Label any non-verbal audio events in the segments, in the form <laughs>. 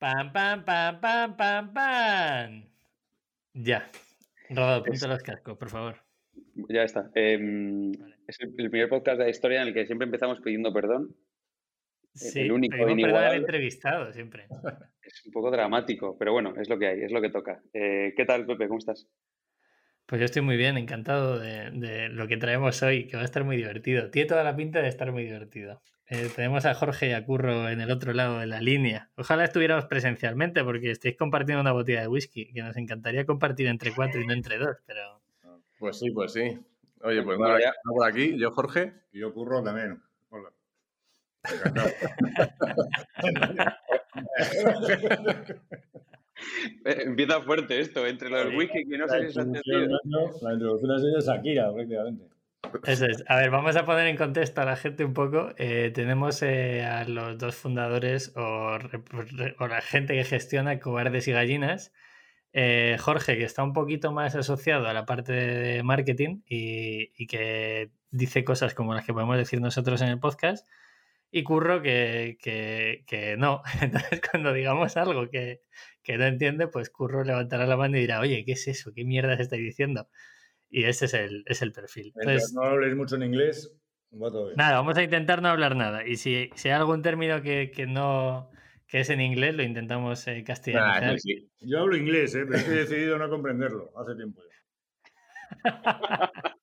Pam, pam, pam, pam, pam, pam. Ya. Rodado, ponte los cascos, por favor. Ya está. Em, es el, primer podcast de la historia en el que siempre empezamos pidiendo perdón. Sí, el único perdón al entrevistado siempre. Es un poco dramático, pero bueno, es lo que hay, es lo que toca. Eh, ¿Qué tal, Pepe? ¿Cómo estás? Pues yo estoy muy bien, encantado de, lo que traemos hoy, que va a estar muy divertido. Tiene toda la pinta de estar muy divertido. Eh, tenemos a Jorge y a Curro en el otro lado de la línea. Ojalá estuviéramos presencialmente porque estáis compartiendo una botella de whisky, que nos encantaría compartir entre cuatro y no entre dos, pero... Pues sí, pues sí. Oye, pues nada, ya por aquí, yo Jorge. Y yo Curro también. Hola. <laughs> <laughs> <laughs> Eh, <laughs> empieza fuerte esto, entre los wiki que no sé si La introducción ha sido Shakira, prácticamente. Eso es. A ver, vamos a poner en contexto a la gente un poco. Eh, tenemos eh, a los dos fundadores o, la gente que gestiona Cobardes y Gallinas. Jorge, que está un poquito más asociado a la parte de marketing y, y, que dice cosas como las que podemos decir nosotros en el podcast. Y Curro, que, que, que no. <laughs> Entonces, cuando digamos algo que, que no entiende, pues Curro levantará la mano y dirá, oye, ¿qué es eso? ¿Qué mierda se estáis diciendo? Y ese es el, es el perfil. Entonces, no hables mucho en inglés, va todo bien. Nada, vamos a intentar no hablar nada. Y si, si hay algún término que, que, no que es en inglés, lo intentamos eh, castellanizar. Yo hablo inglés, ¿eh? pero he decidido no comprenderlo hace tiempo. <laughs>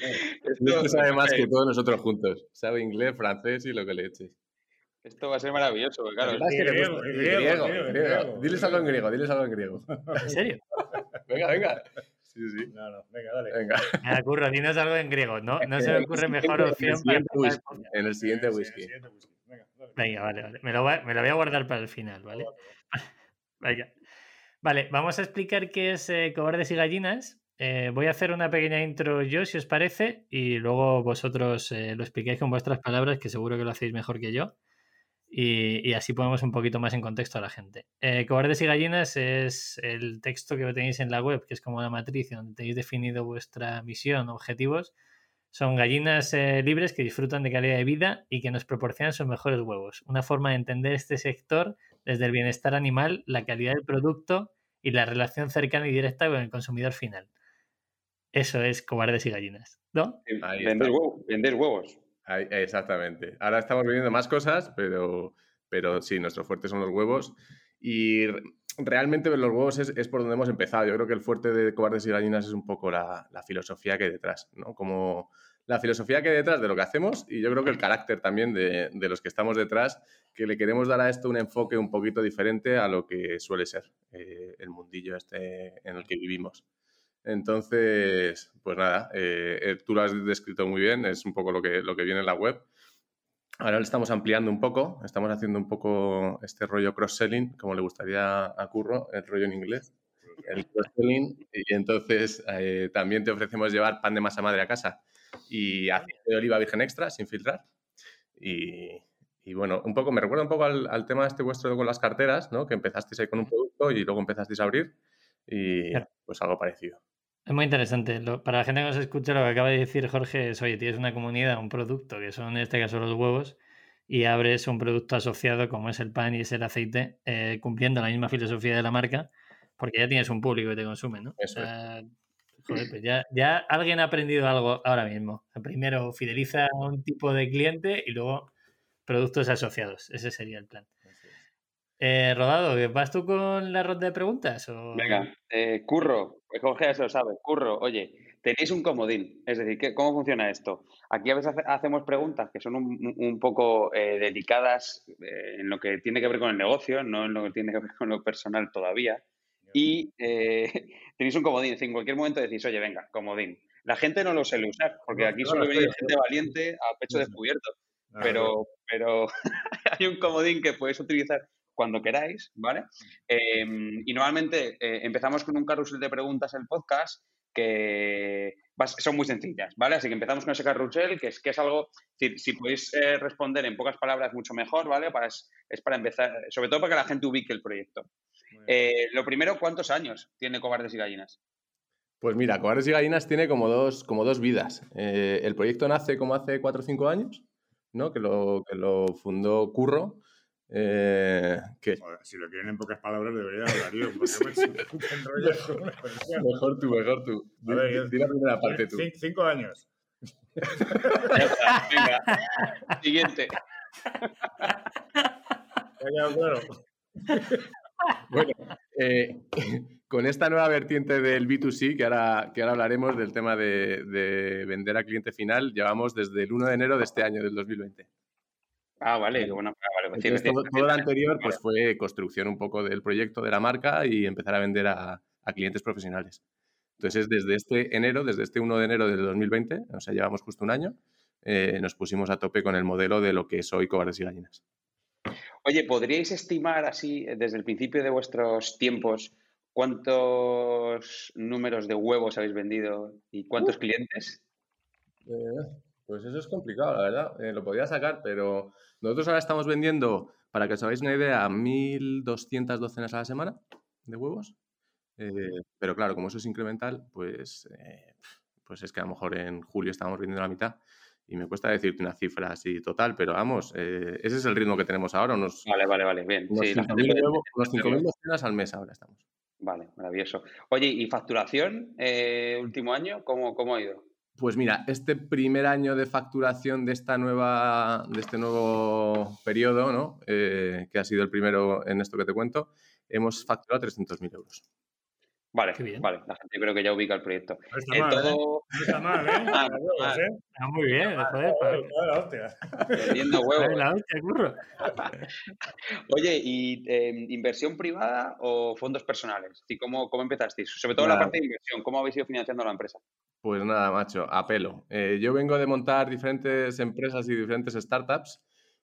Esto sabe más que todos nosotros juntos. Sabe inglés, francés y lo que le eches. Esto va a ser maravilloso, claro. griego, griego, griego, Diles algo en griego, diles algo en griego. ¿En serio? <laughs> venga, venga. Sí, sí. No, no, venga, dale. Venga. Me ocurre, dinos algo en griego, ¿no? No se me ocurre mejor opción para En el siguiente whisky. Venga, venga, vale, vale. Me lo, voy, me lo, voy, a guardar para el final, ¿vale? <laughs> Venga. Vale, vamos a explicar qué es eh, Cobardes y Gallinas. Eh, voy a hacer una pequeña intro yo, si os parece, y luego vosotros eh, lo expliquéis con vuestras palabras, que seguro que lo hacéis mejor que yo y, así ponemos un poquito más en contexto a la gente. Eh, Cobardes y Gallinas es el texto que tenéis en la web, que es como la matriz donde tenéis definido vuestra misión, objetivos. Son gallinas libres que disfrutan de calidad de vida y que nos proporcionan sus mejores huevos. Una forma de entender este sector desde el bienestar animal, la calidad del producto y la relación cercana y directa con el consumidor final. Eso es cobardes y gallinas, ¿no? vender huevos exactamente. Ahora estamos viviendo más cosas, pero, pero sí, nuestro fuerte son los huevos. Y realmente los huevos es, por donde hemos empezado. Yo creo que el fuerte de cobardes y gallinas es un poco la, filosofía que hay detrás, ¿no? Como la filosofía que hay detrás de lo que hacemos y yo creo que el carácter también de, los que estamos detrás, que le queremos dar a esto un enfoque un poquito diferente a lo que suele ser eh, el mundillo este en el que vivimos. Entonces, pues nada, eh, eh, tú lo has descrito muy bien, es un poco lo que, lo que viene en la web. Ahora lo estamos ampliando un poco, estamos haciendo un poco este rollo cross-selling, como le gustaría a Curro, el rollo en inglés, el cross-selling. Y entonces eh, también te ofrecemos llevar pan de masa madre a casa y aceite de oliva virgen extra sin filtrar. Y, bueno, un poco, me recuerda un poco al, al, tema este vuestro con las carteras, ¿no? Que empezasteis ahí con un producto y luego empezasteis a abrir y pues algo parecido. Es muy interesante. para la gente que nos escucha, lo que acaba de decir Jorge es, oye, tienes una comunidad, un producto, que son en este caso los huevos, y abres un producto asociado como es el pan y es el aceite, eh, cumpliendo la misma filosofía de la marca, porque ya tienes un público que te consume, ¿no? Eso joder, pues ya, ya alguien ha aprendido algo ahora mismo. Primero fideliza a un tipo de cliente y luego productos asociados. Ese sería el plan. Eh, Rodado, ¿vas tú con la ronda de preguntas? Venga, eh, Curro, Jorge ya se lo sabe. Curro, oye, tenéis un comodín. Es decir, ¿cómo funciona esto? Aquí a veces hacemos preguntas que son un, poco eh, delicadas en lo que tiene que ver con el negocio, no en lo que tiene que ver con lo personal todavía. Y <laughs> tenéis un comodín. en cualquier momento decís, oye, venga, comodín. La gente no lo suele usar, porque aquí solo viene gente valiente a pecho <laughs> descubierto. Pero, pero <laughs> hay un comodín que puedes utilizar cuando queráis, ¿vale? Em, y normalmente eh, empezamos con un carrusel de preguntas en el podcast que son muy sencillas, ¿vale? Así que empezamos con ese carrusel, que es, que es algo, si, si podéis eh, responder en pocas palabras, mucho mejor, ¿vale? Para, es, para empezar, sobre todo para que la gente ubique el proyecto. Eh, lo primero, ¿cuántos años tiene Cobardes y Gallinas? Pues mira, Cobardes y Gallinas tiene como dos, como dos vidas. el proyecto nace como hace cuatro o cinco años, ¿no? Que lo, que lo fundó Curro Eh, si lo quieren en pocas palabras, debería hablar yo. Mejor tú, mejor tú. A ver, yo- Di la primera parte tú. Cin- Cinco años. Ya está, venga. Siguiente. ¿Te ha quedado claro? Bueno, eh, <laughs> con esta nueva vertiente del B2C, que ahora, que ahora hablaremos del tema de, de vender a cliente final, llevamos desde el 1 de enero de este año, del 2020. Ah, vale, qué bueno. Ah, vale, pues sí, Entonces, sí, todo, sí, todo lo anterior pues, fue construcción un poco del proyecto de la marca y empezar a vender a, a clientes profesionales. Entonces, desde este enero, desde este 1 de enero del 2020, o sea, llevamos justo un año, eh, nos pusimos a tope con el modelo de lo que es hoy Cobardes y Gallinas. Oye, ¿podríais estimar así, eh, desde el principio de vuestros tiempos, cuántos números de huevos habéis vendido y cuántos clientes? Pues eso es complicado, la verdad. Eh, lo podía sacar, pero nosotros ahora estamos vendiendo, para que os hagáis una idea, 1.200 docenas a la semana de huevos. Eh, pero claro, como eso es incremental, pues, eh, pues es que a lo mejor en julio estábamos vendiendo la mitad y me cuesta decirte una cifra así total, pero vamos, ese es el ritmo que tenemos ahora, unos, Vale, vale, vale, bien. unos Sí, la gente 5.000 puede- huevos, unos entenderlo. 5.000 docenas al mes ahora estamos. Vale, maravilloso. Oye, ¿y facturación eh, último año? ¿Cómo, cómo ha ido? Pues mira, este primer año de facturación de esta nueva, de este nuevo periodo, ¿no? Eh, que ha sido el primero en esto que te cuento, hemos facturado 300.000 euros. Vale, Qué bien. vale. La gente creo que ya ubica el proyecto. No está En mal, ¿eh? todo No está mal, ¿eh? <laughs> Ah. ¿eh? Ah, muy bien, joder. La hostia. vendiendo huevos. <laughs> joder, la hostia, curro. <laughs> Oye, ¿y eh, inversión privada o fondos personales? ¿Y cómo, cómo empezasteis? Sobre todo la parte de inversión. ¿Cómo habéis ido financiando la empresa? Pues nada, macho, a pelo. Eh, yo vengo de montar diferentes empresas y diferentes startups.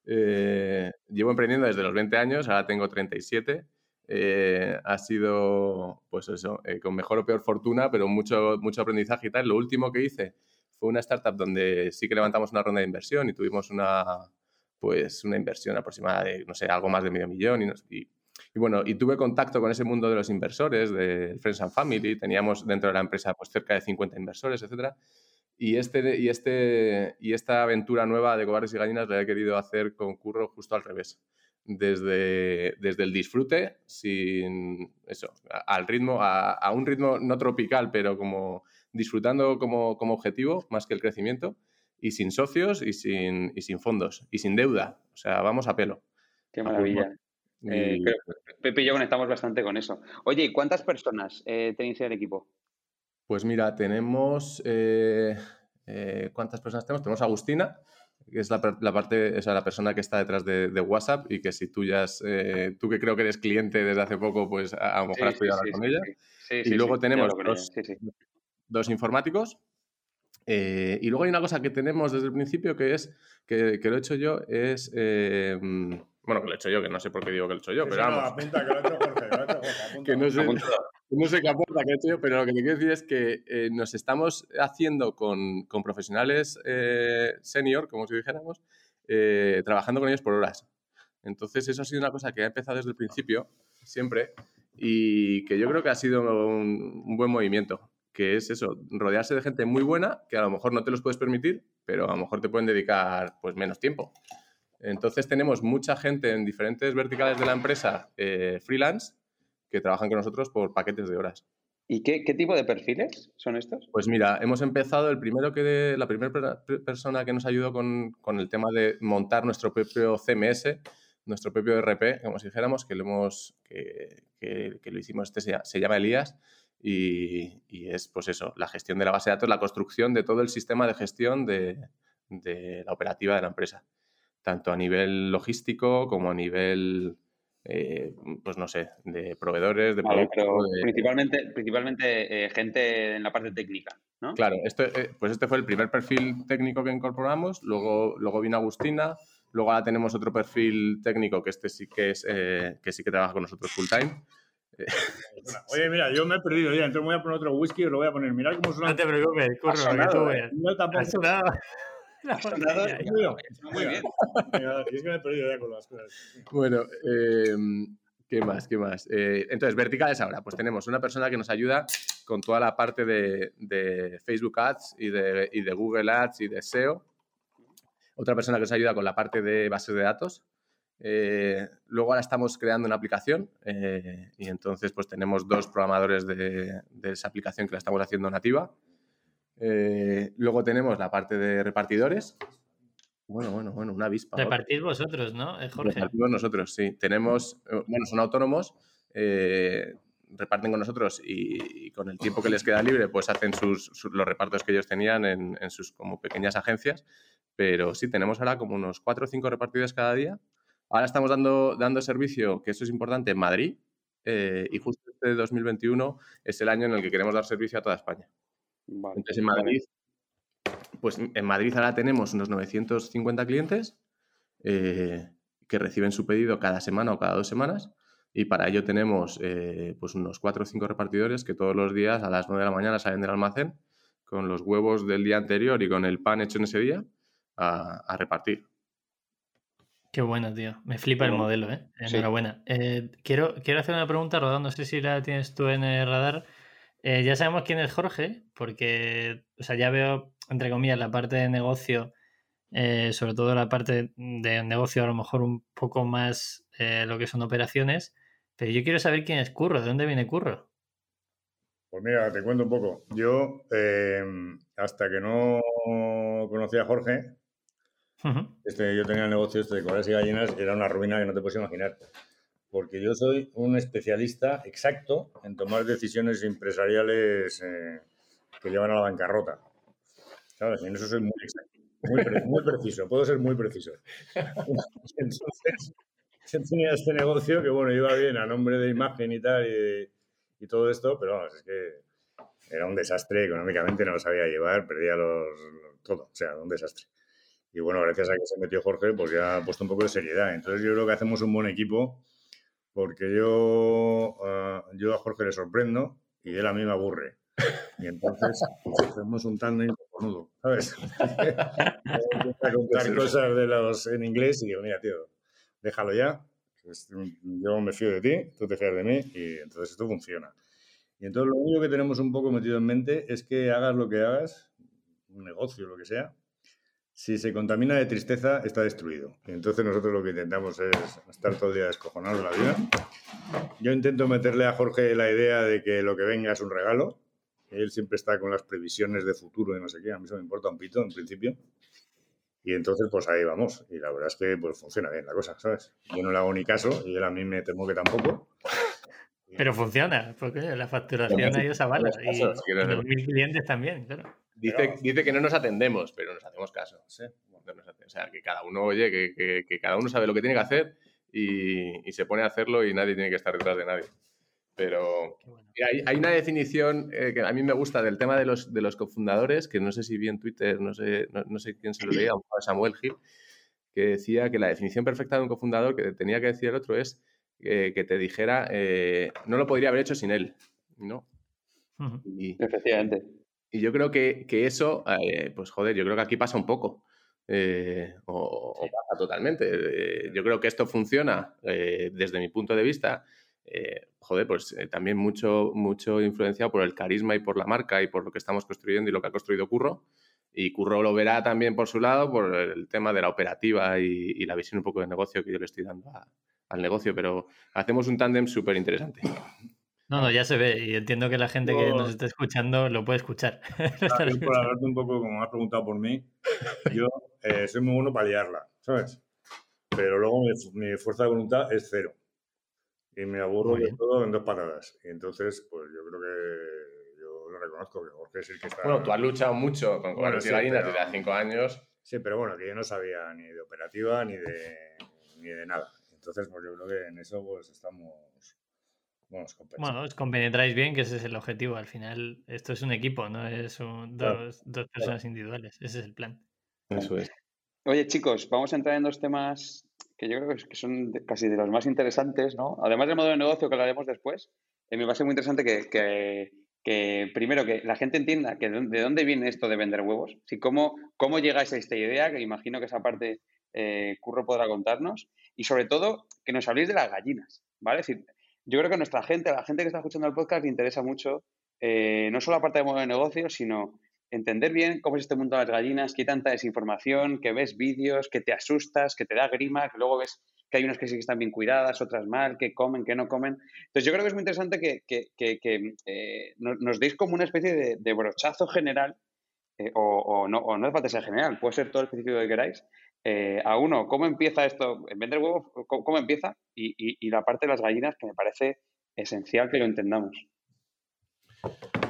Eh, llevo emprendiendo desde los 20 años, ahora tengo 37. Eh, ha sido, pues eso, eh, con mejor o peor fortuna, pero mucho, mucho aprendizaje y tal. Lo último que hice fue una startup donde sí que levantamos una ronda de inversión y tuvimos una, pues, una inversión aproximada de, no sé, algo más de medio millón. Y, nos- y- y bueno, y tuve contacto con ese mundo de los inversores, de Friends and Family. Teníamos dentro de la empresa pues, cerca de 50 inversores, etcétera. Y, este, y, este, y esta aventura nueva de Cobardes y Gallinas la he querido hacer con Curro justo al revés. Desde, desde el disfrute, sin eso, a- al ritmo, a, a un ritmo no tropical, pero como disfrutando como, como objetivo, más que el crecimiento, y sin socios y sin, y sin fondos, y sin deuda. O sea, vamos a pelo. Qué maravilla. Eh, Y- creo que Pepe y yo conectamos bastante con eso. Oye, ¿y cuántas personas eh, tenéis en el equipo? Pues mira, tenemos. eh, ¿Cuántas personas tenemos? Tenemos a Agustina, que es la, parte, o sea, la persona que está detrás de, de WhatsApp y que si tú ya has, tú que creo que eres cliente desde hace poco, pues a, a lo mejor has podido hablar con ella. sí. Sí, Y sí, luego sí, tenemos dos- sí, sí. Dos informáticos. eh, y luego hay una cosa que tenemos desde el principio que es, que, que lo he hecho yo, es. eh, bueno, que lo he hecho yo, que no sé por qué digo que lo he hecho yo, Sí, pero sí, no, vamos. apunta, que lo ha hecho Jorge, lo ha hecho Jorge, apunta. Que no sé, no sé qué aporta que he hecho yo, pero lo que te quiero decir es que eh, nos estamos haciendo con, con profesionales eh, senior, como si dijéramos, eh, trabajando con ellos por horas. Entonces, eso ha sido una cosa que ha empezado desde el principio, siempre, y que yo creo que ha sido un, un buen movimiento, que es eso, rodearse de gente muy buena, que a lo mejor no te los puedes permitir, pero a lo mejor te pueden dedicar pues, menos tiempo. Entonces tenemos mucha gente en diferentes verticales de la empresa eh, freelance que trabajan con nosotros por paquetes de horas. ¿Y qué, qué tipo de perfiles son estos? Pues mira, hemos empezado el primero que la primera persona que nos ayudó con, con, el tema de montar nuestro propio CMS, nuestro propio RP, como si dijéramos, que lo hemos que, que, que lo hicimos, este se, se llama Elías, y, y, es pues eso, la gestión de la base de datos, la construcción de todo el sistema de gestión de, de la operativa de la empresa, tanto a nivel logístico como a nivel eh, pues no sé, de proveedores, de vale, productos. De... Principalmente, principalmente eh, gente en la parte técnica, ¿no? Claro, esto, eh, pues este fue el primer perfil técnico que incorporamos, luego, luego vino Agustina, luego ahora tenemos otro perfil técnico que este sí que es eh, que sí que trabaja con nosotros full time. Oye, mira, yo me he perdido ya, entonces voy a poner otro whisky y lo voy a poner. Mirad cómo suena. No te preocupes, curro, que tú ¿eh? veas. No tampoco. Ha sonado. Ha sonado, ya, ya. Muy bien. <laughs> Mira, es que me he perdido ya con las cosas. Bueno, eh, ¿qué más? ¿Qué más? Eh, entonces, verticales ahora, pues tenemos una persona que nos ayuda con toda la parte de, de Facebook Ads y de, y de, Google Ads y de SEO. Otra persona que nos ayuda con la parte de bases de datos Eh, luego ahora estamos creando una aplicación eh, y entonces pues tenemos dos programadores de, de, esa aplicación que la estamos haciendo nativa. Eh, luego tenemos la parte de repartidores. Bueno, bueno, bueno, una avispa. Repartid vosotros, ¿no, Jorge? Repartimos nosotros, sí. Tenemos, bueno, son autónomos, reparten con nosotros y, y, con el tiempo que les queda libre pues hacen sus, sus los repartos que ellos tenían en, en, sus como pequeñas agencias. Pero sí, tenemos ahora como unos cuatro o cinco repartidores cada día Ahora estamos dando, dando servicio, que eso es importante, en Madrid. Eh, y justo este 2021 es el año en el que queremos dar servicio a toda España. Vale. Entonces, en Madrid, pues en Madrid ahora tenemos unos 950 clientes eh, que reciben su pedido cada semana o cada dos semanas. Y para ello tenemos eh, pues unos 4 o 5 repartidores que todos los días a las 9 de la mañana salen del almacén con los huevos del día anterior y con el pan hecho en ese día a, a repartir. Qué bueno, tío. Me flipa el modelo, ¿eh? Enhorabuena. Sí. Eh, quiero, quiero hacer una pregunta, Rodán, no sé si la tienes tú en el radar. Eh, ya sabemos quién es Jorge, porque, o sea, ya veo, entre comillas, la parte de negocio, eh, sobre todo la parte de negocio a lo mejor un poco más eh, lo que son operaciones, pero yo quiero saber quién es Curro, de dónde viene Curro. Pues mira, te cuento un poco. Yo, hasta que no conocí a Jorge, Uh -huh. Este, yo tenía el negocio este de cobrarse y gallinas, era una ruina que no te puedes imaginar. Porque yo soy un especialista exacto en tomar decisiones empresariales eh, que llevan a la bancarrota. ¿Sabes? En eso soy muy exacto, muy, pre muy preciso, puedo ser muy preciso. <laughs> Entonces, yo tenía este negocio que, bueno, iba bien a nombre de imagen y tal, y, y todo esto, pero vamos, es que era un desastre económicamente, no lo sabía llevar, perdía los todo, o sea, un desastre. Y bueno, gracias a que se metió Jorge, pues ya ha puesto un poco de seriedad. Entonces yo creo que hacemos un buen equipo porque yo, uh, yo a Jorge le sorprendo y él a mí me aburre. Y entonces pues, hacemos un tándem cojonudo, ¿sabes? <laughs> a contar cosas de los en inglés y digo, mira, tío, déjalo ya. Yo me fío de ti, tú te fías de mí y entonces esto funciona. Y entonces lo único que tenemos un poco metido en mente es que hagas lo que hagas, un negocio, lo que sea, si se contamina de tristeza, está destruido. Y entonces nosotros lo que intentamos es estar todo el día descojonados de la vida. Yo intento meterle a Jorge la idea de que lo que venga es un regalo. Él siempre está con las previsiones de futuro y no sé qué. A mí eso me importa un pito, en principio. Y entonces, pues ahí vamos. Y la verdad es que pues, funciona bien la cosa, ¿sabes? Yo no le hago ni caso y él a mí me temo que tampoco. Pero funciona, porque la facturación ahí os avala. Y, y los mil clientes también, claro. Dice, dice, que no nos atendemos, pero nos hacemos caso. ¿sí? O sea, que cada uno, oye, que, que, que, cada uno sabe lo que tiene que hacer y, y, se pone a hacerlo y nadie tiene que estar detrás de nadie. Pero bueno. hay, hay, una definición eh, que a mí me gusta del tema de los, de los cofundadores, que no sé si vi en Twitter, no sé, no, no sé quién se lo leía, Samuel Gil, que decía que la definición perfecta de un cofundador que tenía que decir el otro es eh, que te dijera, eh, no lo podría haber hecho sin él, ¿no? Uh -huh. y, Efectivamente. Y yo creo que, que eso, eh, pues joder, yo creo que aquí pasa un poco. Eh, o, o, pasa totalmente. Eh, yo creo que esto funciona eh, desde mi punto de vista. Eh, joder, pues también mucho, mucho influenciado por el carisma y por la marca y por lo que estamos construyendo y lo que ha construido Curro. Y Curro lo verá también por su lado, por el tema de la operativa y, y la visión un poco de negocio que yo le estoy dando a, al negocio. Pero hacemos un tándem súper interesante. No, no, ya se ve y entiendo que la gente yo, que nos está escuchando lo puede escuchar. <laughs> Claro, por hablarte un poco, como has preguntado por mí, <laughs> yo eh, soy muy bueno para liarla, ¿sabes? Pero luego mi, mi, fuerza de voluntad es cero. Y me aburro de todo en dos patadas. Y entonces, pues yo creo que yo lo reconozco, que Jorge es el que está... Bueno, tú has luchado mucho con bueno, sí, gallinas desde hace cinco años. Sí, pero bueno, que yo no sabía ni de operativa ni de, ni de nada. Entonces, pues yo creo que en eso pues estamos bueno, os, bueno, os compenetráis bien, que ese es el objetivo. Al final, esto es un equipo, no es un, claro, dos, dos, personas claro. individuales. Ese es el plan. Eso es. Oye, chicos, vamos a entrar en dos temas que yo creo que son casi de los más interesantes, ¿no? Además del modelo de negocio que hablaremos después, eh, me va a ser muy interesante que, que, que, primero que la gente entienda que de dónde viene esto de vender huevos, si cómo, cómo llegáis a esta idea, que imagino que esa parte eh, Curro podrá contarnos, y sobre todo que nos habléis de las gallinas, ¿vale? Es decir, yo creo que a nuestra gente, a la gente que está escuchando el podcast, le interesa mucho eh, no solo la parte de modelo de negocio, sino entender bien cómo es este mundo de las gallinas, que hay tanta desinformación, que ves vídeos, que te asustas, que te da grima, que luego ves que hay unas que sí que están bien cuidadas, otras mal, que comen, que no comen. Entonces yo creo que es muy interesante que, eh, nos, deis como una especie de, brochazo general, eh, o, no, o no hace falta ser general, puede ser todo el específico que queráis, eh, a uno, ¿cómo empieza esto? En vender huevos, ¿cómo, empieza? Y, y, la parte de las gallinas que me parece esencial que lo entendamos.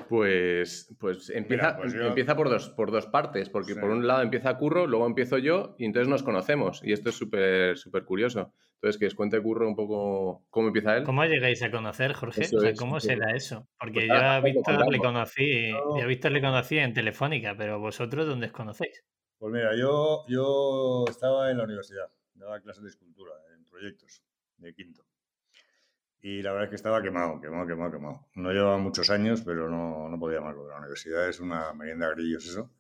Pues, pues empieza, pues empieza por, dos, por dos partes, porque por un lado empieza Curro, luego empiezo yo y entonces nos conocemos. Y esto es súper súper curioso. Entonces, que os cuente Curro un poco cómo empieza él. ¿Cómo llegáis a conocer, Jorge? ¿Cómo será eso? Porque pues yo a Víctor le conocí, a Víctor le conocí en Telefónica, pero vosotros, ¿dónde os conocéis? Pues mira, yo, yo estaba en la universidad, daba clases de escultura en proyectos de quinto. Y la verdad es que estaba quemado, quemado, quemado, quemado. No llevaba muchos años, pero no, no podía más, porque la universidad es una merienda de grillos eso.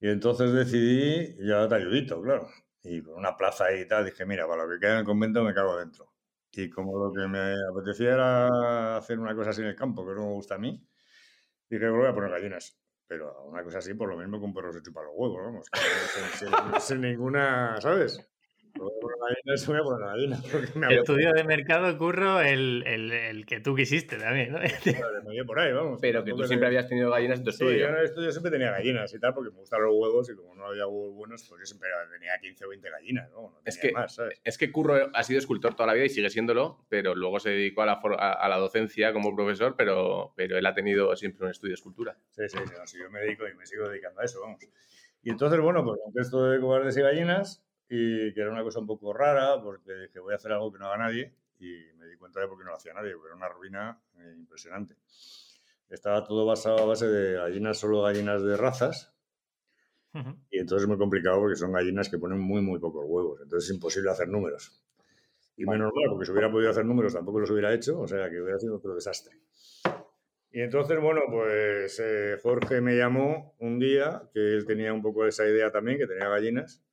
Y entonces decidí, ya te ayudito, claro. Y con una plaza ahí y tal, dije, mira, para lo que queda en el convento me cago dentro. Y como lo que me apetecía era hacer una cosa así en el campo, que no me gusta a mí, dije, voy a poner gallinas. Pero una cosa así, por lo mismo que un perro se chupa los huevos, vamos. <laughs> sin, ninguna, ¿sabes? Estudio de mercado, curro, el, el, el, que tú quisiste también, ¿no? <laughs> por ahí, vamos. Pero que tú siempre habías tenido gallinas en tu estudio. Sí, yo en el estudio siempre tenía gallinas y tal, porque me gustan los huevos y como no había huevos buenos, pues yo siempre tenía 15 o 20 gallinas, ¿no? es, que, es que Curro ha sido escultor toda la vida y sigue siéndolo, pero luego se dedicó a la, a, la docencia como profesor, pero, pero él ha tenido siempre un estudio de escultura. Sí, sí, sí, yo me dedico y me sigo dedicando a eso, vamos. Y entonces, bueno, pues con esto de cobardes y gallinas, y que era una cosa un poco rara porque dije voy a hacer algo que no haga nadie y me di cuenta de por qué no lo hacía nadie, porque era una ruina eh, impresionante. Estaba todo basado a base de gallinas, solo gallinas de razas, y entonces es muy complicado porque son gallinas que ponen muy, muy pocos huevos, entonces es imposible hacer números. Y menos mal, porque si hubiera podido hacer números tampoco los hubiera hecho, o sea que hubiera sido otro desastre. Y entonces, bueno, pues eh, Jorge me llamó un día, que él tenía un poco esa idea también, que tenía gallinas,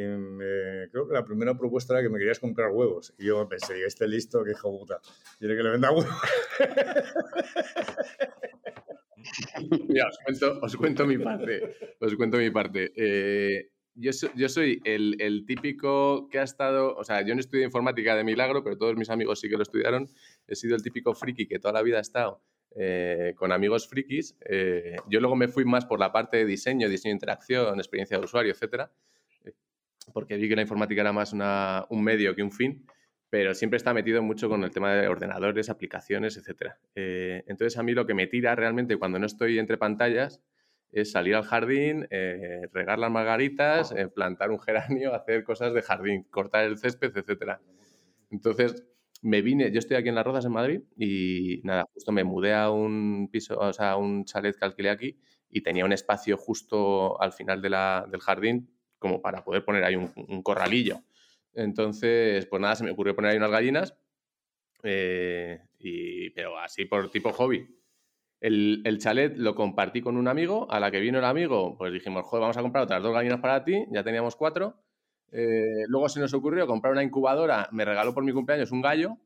y creo que la primera propuesta era que me querías comprar huevos. Y yo pensé, este listo, que hijo puta, quiere que le venda huevos. <laughs> Mira, os cuento, mi parte. Os cuento mi parte. Eh, yo, yo, soy el, el, típico que ha estado, o sea, yo no estudié informática de milagro, pero todos mis amigos sí que lo estudiaron. He sido el típico friki que toda la vida ha estado eh, con amigos frikis. Eh, yo luego me fui más por la parte de diseño, diseño de interacción, experiencia de usuario, etcétera porque vi que la informática era más un medio que un fin, pero siempre está metido mucho con el tema de ordenadores, aplicaciones, etc. Eh, entonces a mí lo que me tira realmente cuando no estoy entre pantallas es salir al jardín, eh, regar las margaritas, eh, plantar un geranio, <laughs> hacer cosas de jardín, cortar el césped, etc. Entonces me vine, yo estoy aquí en Las Rozas, en Madrid, y nada, justo me mudé a un piso, o sea, a un chalet que alquilé aquí y tenía un espacio justo al final de del jardín como para poder poner ahí un, corralillo. Entonces, pues nada, se me ocurrió poner ahí unas gallinas, eh, y, pero así por tipo hobby. El, el, chalet lo compartí con un amigo, a la que vino el amigo, pues dijimos, joder, vamos a comprar otras dos gallinas para ti, ya teníamos cuatro. Eh, luego se nos ocurrió comprar una incubadora, me regaló por mi cumpleaños un gallo.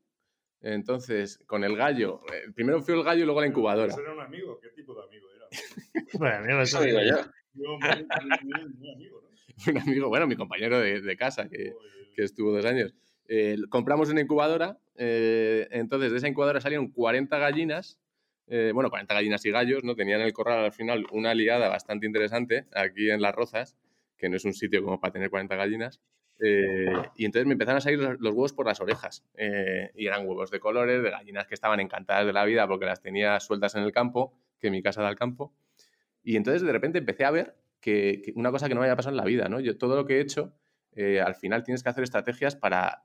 Entonces, con el gallo, eh, primero fue el gallo y luego la incubadora. ¿Eso era un amigo? ¿Qué tipo de amigo era? <laughs> bueno, amigo, eso digo yo. Yo, amigo, <laughs> un amigo, bueno, mi compañero de, casa, que, estuvo dos años. Eh, compramos una incubadora, eh, entonces de esa incubadora salieron 40 gallinas, eh, bueno, 40 gallinas y gallos, ¿no? Tenían en el corral al final una liada bastante interesante aquí en Las Rozas, que no es un sitio como para tener 40 gallinas. y entonces me empezaron a salir los, los huevos por las orejas. y eran huevos de colores, de gallinas que estaban encantadas de la vida porque las tenía sueltas en el campo, que mi casa da al campo. Y entonces de repente empecé a ver que, una cosa que no me haya pasado en la vida, ¿no? Yo todo lo que he hecho, eh, al final tienes que hacer estrategias para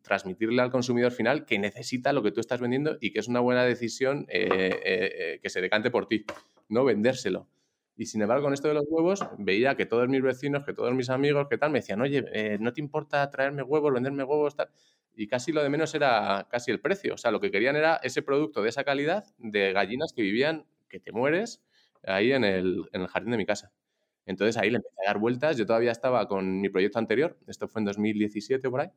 transmitirle al consumidor final que necesita lo que tú estás vendiendo y que es una buena decisión eh, eh, que se decante por ti, no vendérselo. Y sin embargo, con esto de los huevos, veía que todos mis vecinos, que todos mis amigos, que tal, me decían, oye, ¿no te importa traerme huevos, venderme huevos, tal? Y casi lo de menos era casi el precio. O sea, lo que querían era ese producto de esa calidad de gallinas que vivían, que te mueres, ahí en el, en el jardín de mi casa. Entonces ahí le empecé a dar vueltas. Yo todavía estaba con mi proyecto anterior, esto fue en 2017 por ahí.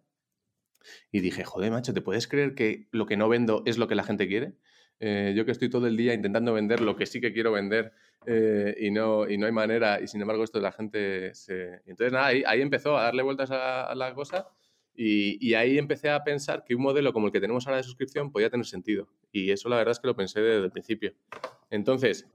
Y dije, joder, macho, ¿te puedes creer que lo que no vendo es lo que la gente quiere? Eh, yo que estoy todo el día intentando vender lo que sí que quiero vender eh, y, no, y no hay manera, y sin embargo esto de la gente se... Entonces, nada, ahí, ahí empezó a darle vueltas a, la cosa y, y, ahí empecé a pensar que un modelo como el que tenemos ahora de suscripción podía tener sentido. Y eso la verdad es que lo pensé desde el principio. Entonces,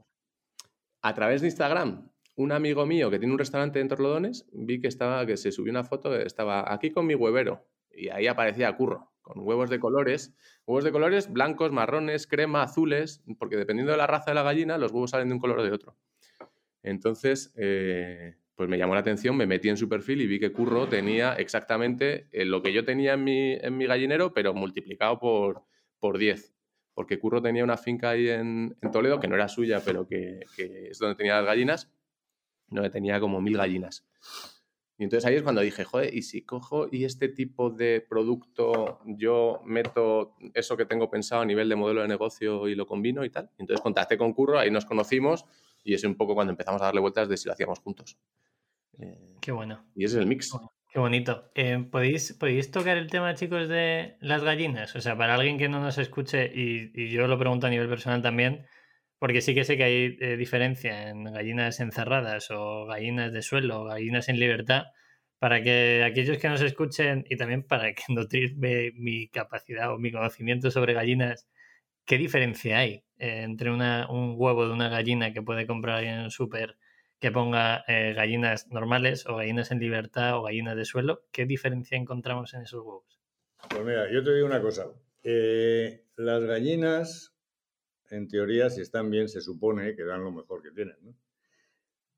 a través de Instagram, un amigo mío que tiene un restaurante en Torlodones, vi que, estaba, que se subió una foto, estaba aquí con mi huevero y ahí aparecía Curro, con huevos de colores, huevos de colores blancos, marrones, crema, azules, porque dependiendo de la raza de la gallina, los huevos salen de un color o de otro. Entonces, eh, pues me llamó la atención, me metí en su perfil y vi que Curro tenía exactamente eh, lo que yo tenía en mi, en mi gallinero, pero multiplicado por, por 10. Porque Curro tenía una finca ahí en, Toledo, que no era suya, pero que, que, es donde tenía las gallinas, donde tenía como mil gallinas. Y entonces ahí es cuando dije, joder, ¿y si cojo y este tipo de producto yo meto eso que tengo pensado a nivel de modelo de negocio y lo combino y tal? Entonces contacté con Curro, ahí nos conocimos y es un poco cuando empezamos a darle vueltas de si lo hacíamos juntos. Eh, Qué bueno. Y ese es el mix. Qué bonito. Eh, ¿podéis, ¿Podéis tocar el tema, chicos, de las gallinas? O sea, para alguien que no nos escuche, y, y yo lo pregunto a nivel personal también, porque sí que sé que hay eh, diferencia en gallinas encerradas o gallinas de suelo o gallinas en libertad. Para que aquellos que nos escuchen y también para que <laughs> nutrir mi capacidad o mi conocimiento sobre gallinas, ¿qué diferencia hay eh, entre un huevo de una gallina que puede comprar en el súper que ponga eh, gallinas normales o gallinas en libertad o gallinas de suelo? ¿Qué diferencia encontramos en esos huevos? Pues mira, yo te digo una cosa. las gallinas en teoría, si están bien, se supone que dan lo mejor que tienen, ¿no?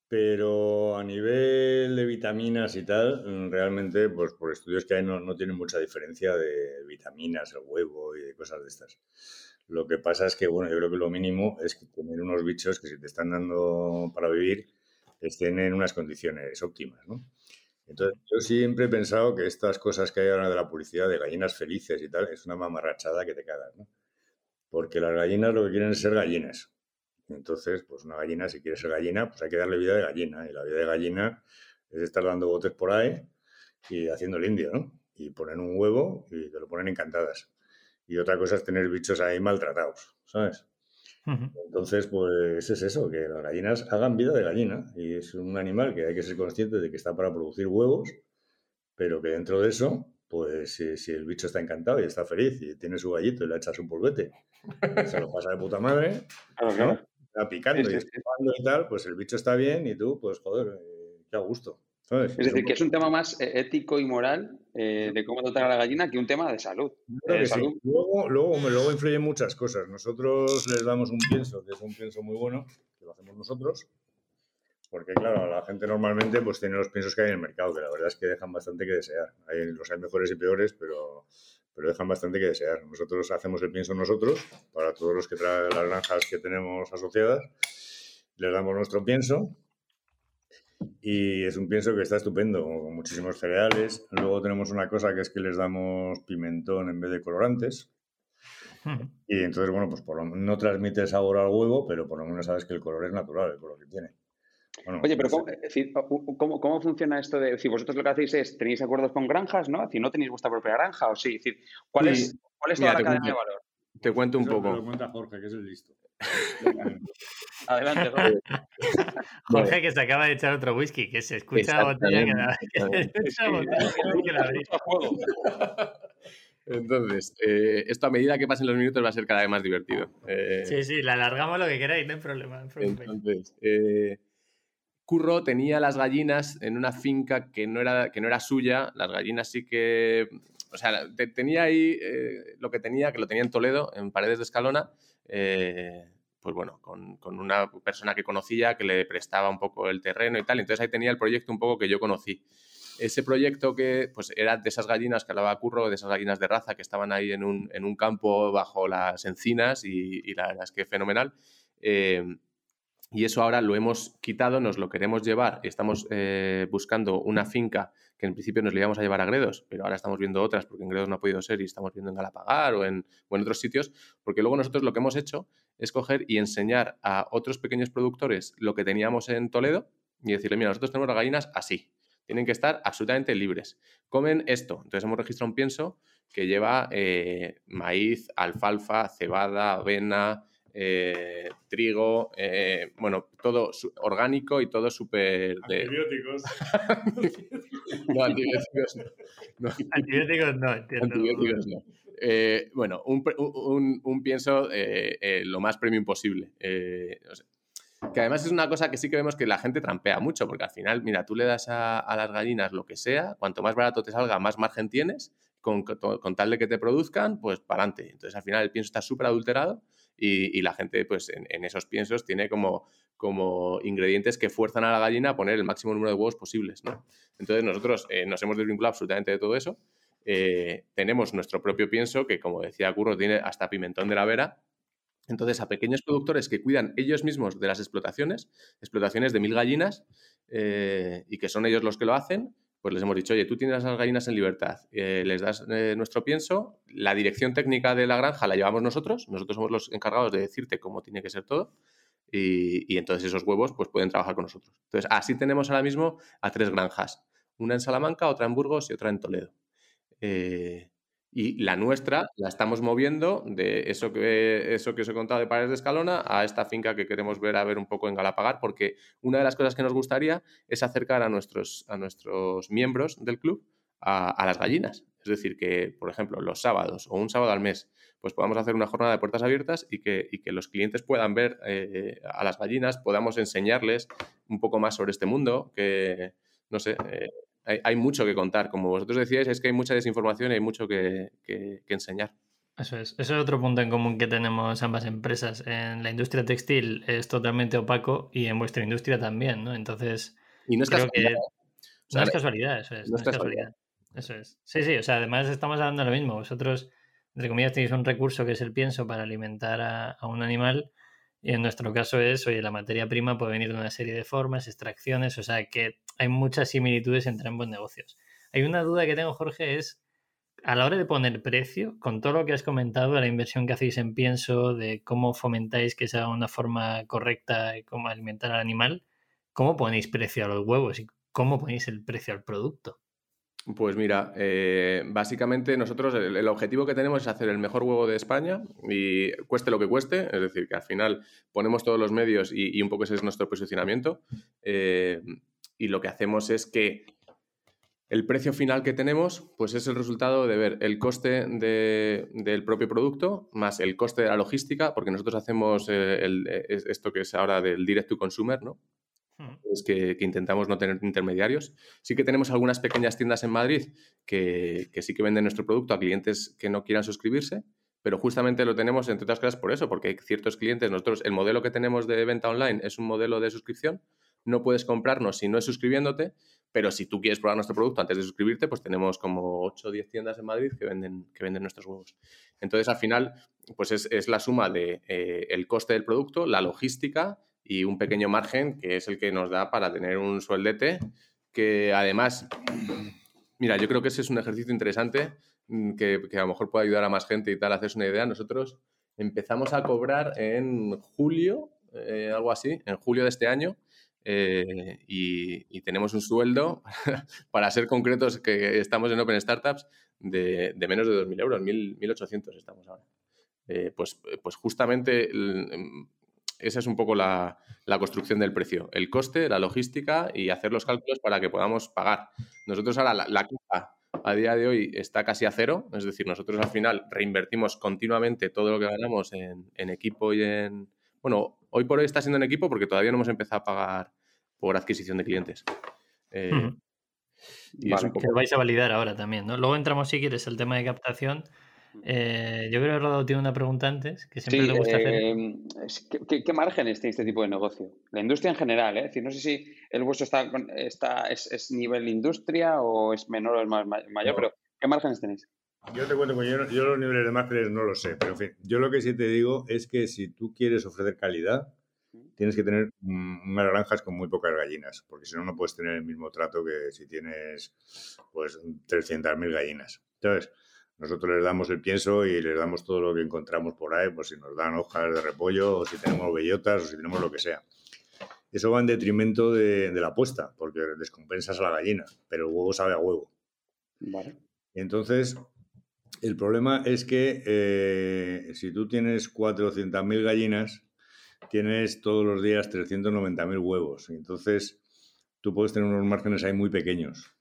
Pero a nivel de vitaminas y tal, realmente, pues por estudios que hay, no, no tienen mucha diferencia de vitaminas, el huevo y de cosas de estas. Lo que pasa es que, bueno, yo creo que lo mínimo es que tener unos bichos que si te están dando para vivir, estén en unas condiciones óptimas, ¿no? Entonces, yo siempre he pensado que estas cosas que hay ahora de la publicidad de gallinas felices y tal, es una mamarrachada que te cagas, ¿no? Porque las gallinas lo que quieren es ser gallinas. Entonces, pues una gallina, si quiere ser gallina, pues hay que darle vida de gallina. Y la vida de gallina es estar dando botes por ahí y haciendo el indio, ¿no? Y ponen un huevo y te lo ponen encantadas. Y otra cosa es tener bichos ahí maltratados, ¿sabes? Entonces, pues es eso, que las gallinas hagan vida de gallina. Y es un animal que hay que ser consciente de que está para producir huevos, pero que dentro de eso pues si, el bicho está encantado y está feliz y tiene su gallito y le echa su polvete, <laughs> se lo pasa de puta madre, está picando y, y tal, pues el bicho está bien y tú, pues joder, eh, qué a gusto. Es decir, que es un tema más eh, ético y moral eh, de cómo tratar a la gallina que un tema de salud. Luego, luego, luego influyen muchas cosas. Nosotros les damos un pienso, que es un pienso muy bueno, que lo hacemos nosotros, porque claro, la gente normalmente pues tiene los piensos que hay en el mercado, que la verdad es que dejan bastante que desear. Hay, los hay mejores y peores, pero, pero dejan bastante que desear. Nosotros hacemos el pienso nosotros, para todos los que traen las granjas que tenemos asociadas, les damos nuestro pienso y es un pienso que está estupendo, con muchísimos cereales. Luego tenemos una cosa que es que les damos pimentón en vez de colorantes. Hmm. Y entonces, bueno, pues por no transmite sabor al huevo, pero por lo menos sabes que el color es natural, el color que tiene. Oye, pero ¿cómo, cómo, funciona esto de, si vosotros lo que hacéis es, tenéis acuerdos con granjas, ¿no? Si no tenéis vuestra propia granja, o sí, decir, ¿cuál, es, ¿cuál es toda la cadena de valor? Te cuento un poco. Lo cuenta Jorge, que es el listo. <laughs> Adelante, Jorge. Jorge, que se acaba de echar otro whisky, que se escucha la botella que la, que la Entonces, eh, esto a medida que pasen los minutos va a ser cada vez más divertido. Eh, sí, sí, la alargamos lo que queráis, no hay problema. No hay problema. Entonces, eh, Curro tenía las gallinas en una finca que no era, que no era suya. Las gallinas sí que. O sea, tenía ahí eh, lo que tenía, que lo tenía en Toledo, en Paredes de Escalona. Eh, pues bueno, con, una persona que conocía que le prestaba un poco el terreno y tal. Entonces ahí tenía el proyecto un poco que yo conocí. Ese proyecto que pues era de esas gallinas que hablaba Curro, de esas gallinas de raza que estaban ahí en un, campo bajo las encinas y, la verdad es que fenomenal. Eh, y eso ahora lo hemos quitado, nos lo queremos llevar. Estamos eh, buscando una finca que en principio nos le íbamos a llevar a Gredos, pero ahora estamos viendo otras porque en Gredos no ha podido ser y estamos viendo en Galapagar o en, o en otros sitios, porque luego nosotros lo que hemos hecho es coger y enseñar a otros pequeños productores lo que teníamos en Toledo y decirle, mira, nosotros tenemos las gallinas así, tienen que estar absolutamente libres. Comen esto. Entonces hemos registrado un pienso que lleva eh, maíz, alfalfa, cebada, avena, eh, trigo, eh, bueno, todo orgánico y todo súper... Antibióticos. <laughs> no, antibióticos no. Antibióticos no, Antibióticos no. bueno, un, pienso lo más premium posible. Que además es una cosa que sí que vemos que la gente trampea mucho, porque al final, mira, tú le das a, las gallinas lo que sea, cuanto más barato te salga, más margen tienes, con, tal de que te produzcan, pues para adelante. Entonces al final el pienso está súper adulterado y, la gente pues en, esos piensos tiene como, como ingredientes que fuerzan a la gallina a poner el máximo número de huevos posibles, ¿no? Entonces nosotros eh, nos hemos desvinculado absolutamente de todo eso. Eh, tenemos nuestro propio pienso que, como decía Curro, tiene hasta pimentón de la vera, entonces, a pequeños productores que cuidan ellos mismos de las explotaciones, explotaciones de mil gallinas, eh, y que son ellos los que lo hacen, pues les hemos dicho, oye, tú tienes las gallinas en libertad, eh, les das eh, nuestro pienso, la dirección técnica de la granja la llevamos nosotros, nosotros somos los encargados de decirte cómo tiene que ser todo, y, entonces esos huevos pues pueden trabajar con nosotros. Entonces, así tenemos ahora mismo a tres granjas, una en Salamanca, otra en Burgos y otra en Toledo. Y la nuestra la estamos moviendo de eso que, eso que os he contado de Pares de Escalona a esta finca que queremos ver a ver un poco en Galapagar, porque una de las cosas que nos gustaría es acercar a nuestros, a nuestros miembros del club a, las gallinas. Es decir, que, por ejemplo, los sábados o un sábado al mes, pues podamos hacer una jornada de puertas abiertas y que, que los clientes puedan ver eh, a las gallinas, podamos enseñarles un poco más sobre este mundo, que, no sé, eh, hay, mucho que contar. Como vosotros decíais, es que hay mucha desinformación y hay mucho que, enseñar. Eso es. Eso es otro punto en común que tenemos ambas empresas. En la industria textil es totalmente opaco y en vuestra industria también, ¿no? Entonces, y no es casualidad. no es casualidad, eso es. No, es casualidad. Eso es. Sí, sí, o sea, además estamos hablando de lo mismo. Vosotros, entre comillas, tenéis un recurso que es el pienso para alimentar a un animal en nuestro caso es, oye, la materia prima puede venir de una serie de formas, extracciones, o sea que hay muchas similitudes entre ambos negocios. Hay una duda que tengo, Jorge, es a la hora de poner precio, con todo lo que has comentado la inversión que hacéis en pienso, de cómo fomentáis que sea una forma correcta de cómo alimentar al animal, ¿cómo ponéis precio a los huevos y cómo ponéis el precio al producto? Pues mira, eh, básicamente nosotros el, objetivo que tenemos es hacer el mejor huevo de España y cueste lo que cueste, es decir, que al final ponemos todos los medios y, un poco ese es nuestro posicionamiento eh, y lo que hacemos es que el precio final que tenemos pues es el resultado de ver el coste del propio producto más el coste de la logística, porque nosotros hacemos eh, esto que es ahora del direct to consumer, ¿no? Es que, intentamos no tener intermediarios. Sí que tenemos algunas pequeñas tiendas en Madrid que, sí que venden nuestro producto a clientes que no quieran suscribirse, pero justamente lo tenemos, entre otras cosas, por eso, porque hay ciertos clientes, nosotros, el modelo que tenemos de venta online es un modelo de suscripción, no puedes comprarnos si no es suscribiéndote, pero si tú quieres probar nuestro producto antes de suscribirte, pues tenemos como 8 o 10 tiendas en Madrid que venden, que venden nuestros huevos. Entonces, al final, pues es, la suma de eh, el coste del producto, la logística y un pequeño margen que es el que nos da para tener un sueldete que además, mira, yo creo que ese es un ejercicio interesante mm, que, a lo mejor puede ayudar a más gente y tal, hacerse una idea. Nosotros empezamos a cobrar en julio, eh, algo así, en julio de este año. Eh, y, tenemos un sueldo, <laughs> para ser concretos, que estamos en Open Startups, de, menos de 2.000 euros, 1.800 estamos ahora. Eh, pues, pues justamente esa es un poco la, construcción del precio. El coste, la logística y hacer los cálculos para que podamos pagar. Nosotros ahora la, la a día de hoy está casi a cero, es decir, nosotros al final reinvertimos continuamente todo lo que ganamos en, equipo y en... Bueno, hoy por hoy está siendo en equipo porque todavía no hemos empezado a pagar por adquisición de clientes. Eh, y que vais a validar ahora también, ¿no? Luego entramos, si quieres, el tema de captación eh, yo creo que Rodado tiene una pregunta antes que siempre le gusta hacer. Em, ¿qué, márgenes tiene este tipo de negocio? La industria en general, ¿eh? decir, no sé si el vuestro está, está es, nivel industria o es menor o es más, mayor, pero ¿qué márgenes tenéis? Yo te cuento, yo, yo los niveles de márgenes no lo sé, pero en fin, yo lo que sí te digo es que si tú quieres ofrecer calidad, tienes que tener unas granjas con muy pocas gallinas, porque si no, no puedes tener el mismo trato que si tienes pues 300.000 gallinas. Entonces, nosotros les damos el pienso y les damos todo lo que encontramos por ahí, pues si nos dan hojas de repollo o si tenemos bellotas o si tenemos lo que sea. Eso va en detrimento de, la apuesta, porque descompensas a la gallina, pero el huevo sabe a huevo. Vale. entonces, El problema es que eh, si tú tienes 400.000 gallinas, tienes todos los días 390.000 huevos. Entonces, tú puedes tener unos márgenes ahí muy pequeños.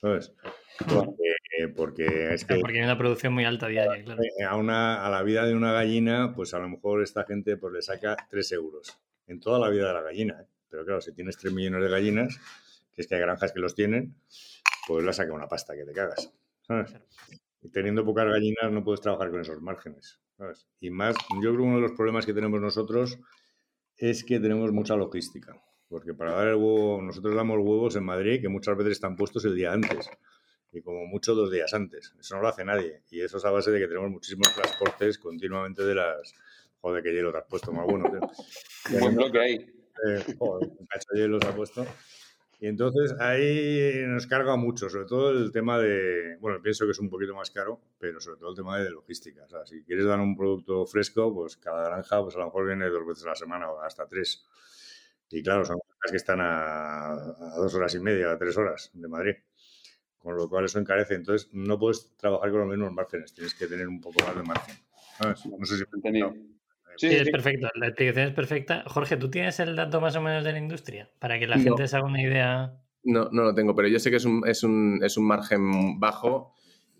¿Sabes? Porque, es que... Porque hay una producción muy alta diaria, claro. A, una, a la vida de una gallina, pues a lo mejor esta gente pues, le saca 3 euros en toda la vida de la gallina. ¿eh? Pero claro, si tienes 3 millones de gallinas, que es que hay granjas que los tienen, pues la saca una pasta que te cagas. ¿sabes? Y teniendo pocas gallinas no puedes trabajar con esos márgenes. ¿sabes? Y más, yo creo que uno de los problemas que tenemos nosotros es que tenemos mucha logística. Porque para dar el huevo, nosotros damos huevos en Madrid que muchas veces están puestos el día antes. Y como mucho dos días antes. Eso no lo hace nadie. Y eso es a base de que tenemos muchísimos transportes continuamente de las... Joder, qué hielo te has puesto, más bueno. Tío. Buen bloque ahí. Eh, joder, un cacho de hielo se ha puesto. Y entonces ahí nos carga mucho, sobre todo el tema de, bueno, pienso que es un poquito más caro, pero sobre todo el tema de logística. O sea, si quieres dar un producto fresco, pues cada granja pues a lo mejor viene dos veces a la semana o hasta tres. Y claro, son granjas que están a, a, dos horas y media, a tres horas de Madrid. Con lo cual eso encarece. Entonces no puedes trabajar con los mismos márgenes, tienes que tener un poco más de margen. No sé si me entendido. Sí, sí, es perfecto. La explicación es perfecta. Jorge, ¿tú tienes el dato más o menos de la industria? Para que la no. gente se haga una idea. No, no lo tengo, pero yo sé que es un, es un, es un margen bajo.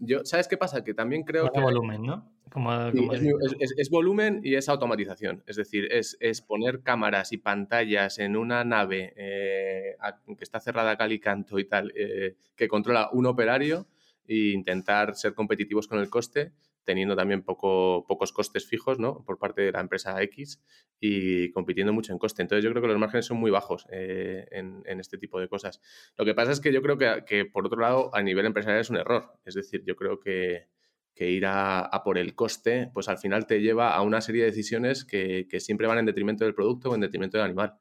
Yo, ¿Sabes qué pasa? Que también creo que... volumen, ¿no? Como, es, es, es, volumen y es automatización. Es decir, es, poner cámaras y pantallas en una nave eh, que está cerrada a cal y canto y tal, eh, que controla un operario e intentar ser competitivos con el coste teniendo también poco, pocos costes fijos ¿no? por parte de la empresa X y compitiendo mucho en coste. Entonces yo creo que los márgenes son muy bajos eh, en, en, este tipo de cosas. Lo que pasa es que yo creo que, que, por otro lado, a nivel empresarial es un error. Es decir, yo creo que, que ir a, a, por el coste, pues al final te lleva a una serie de decisiones que, que siempre van en detrimento del producto o en detrimento del animal.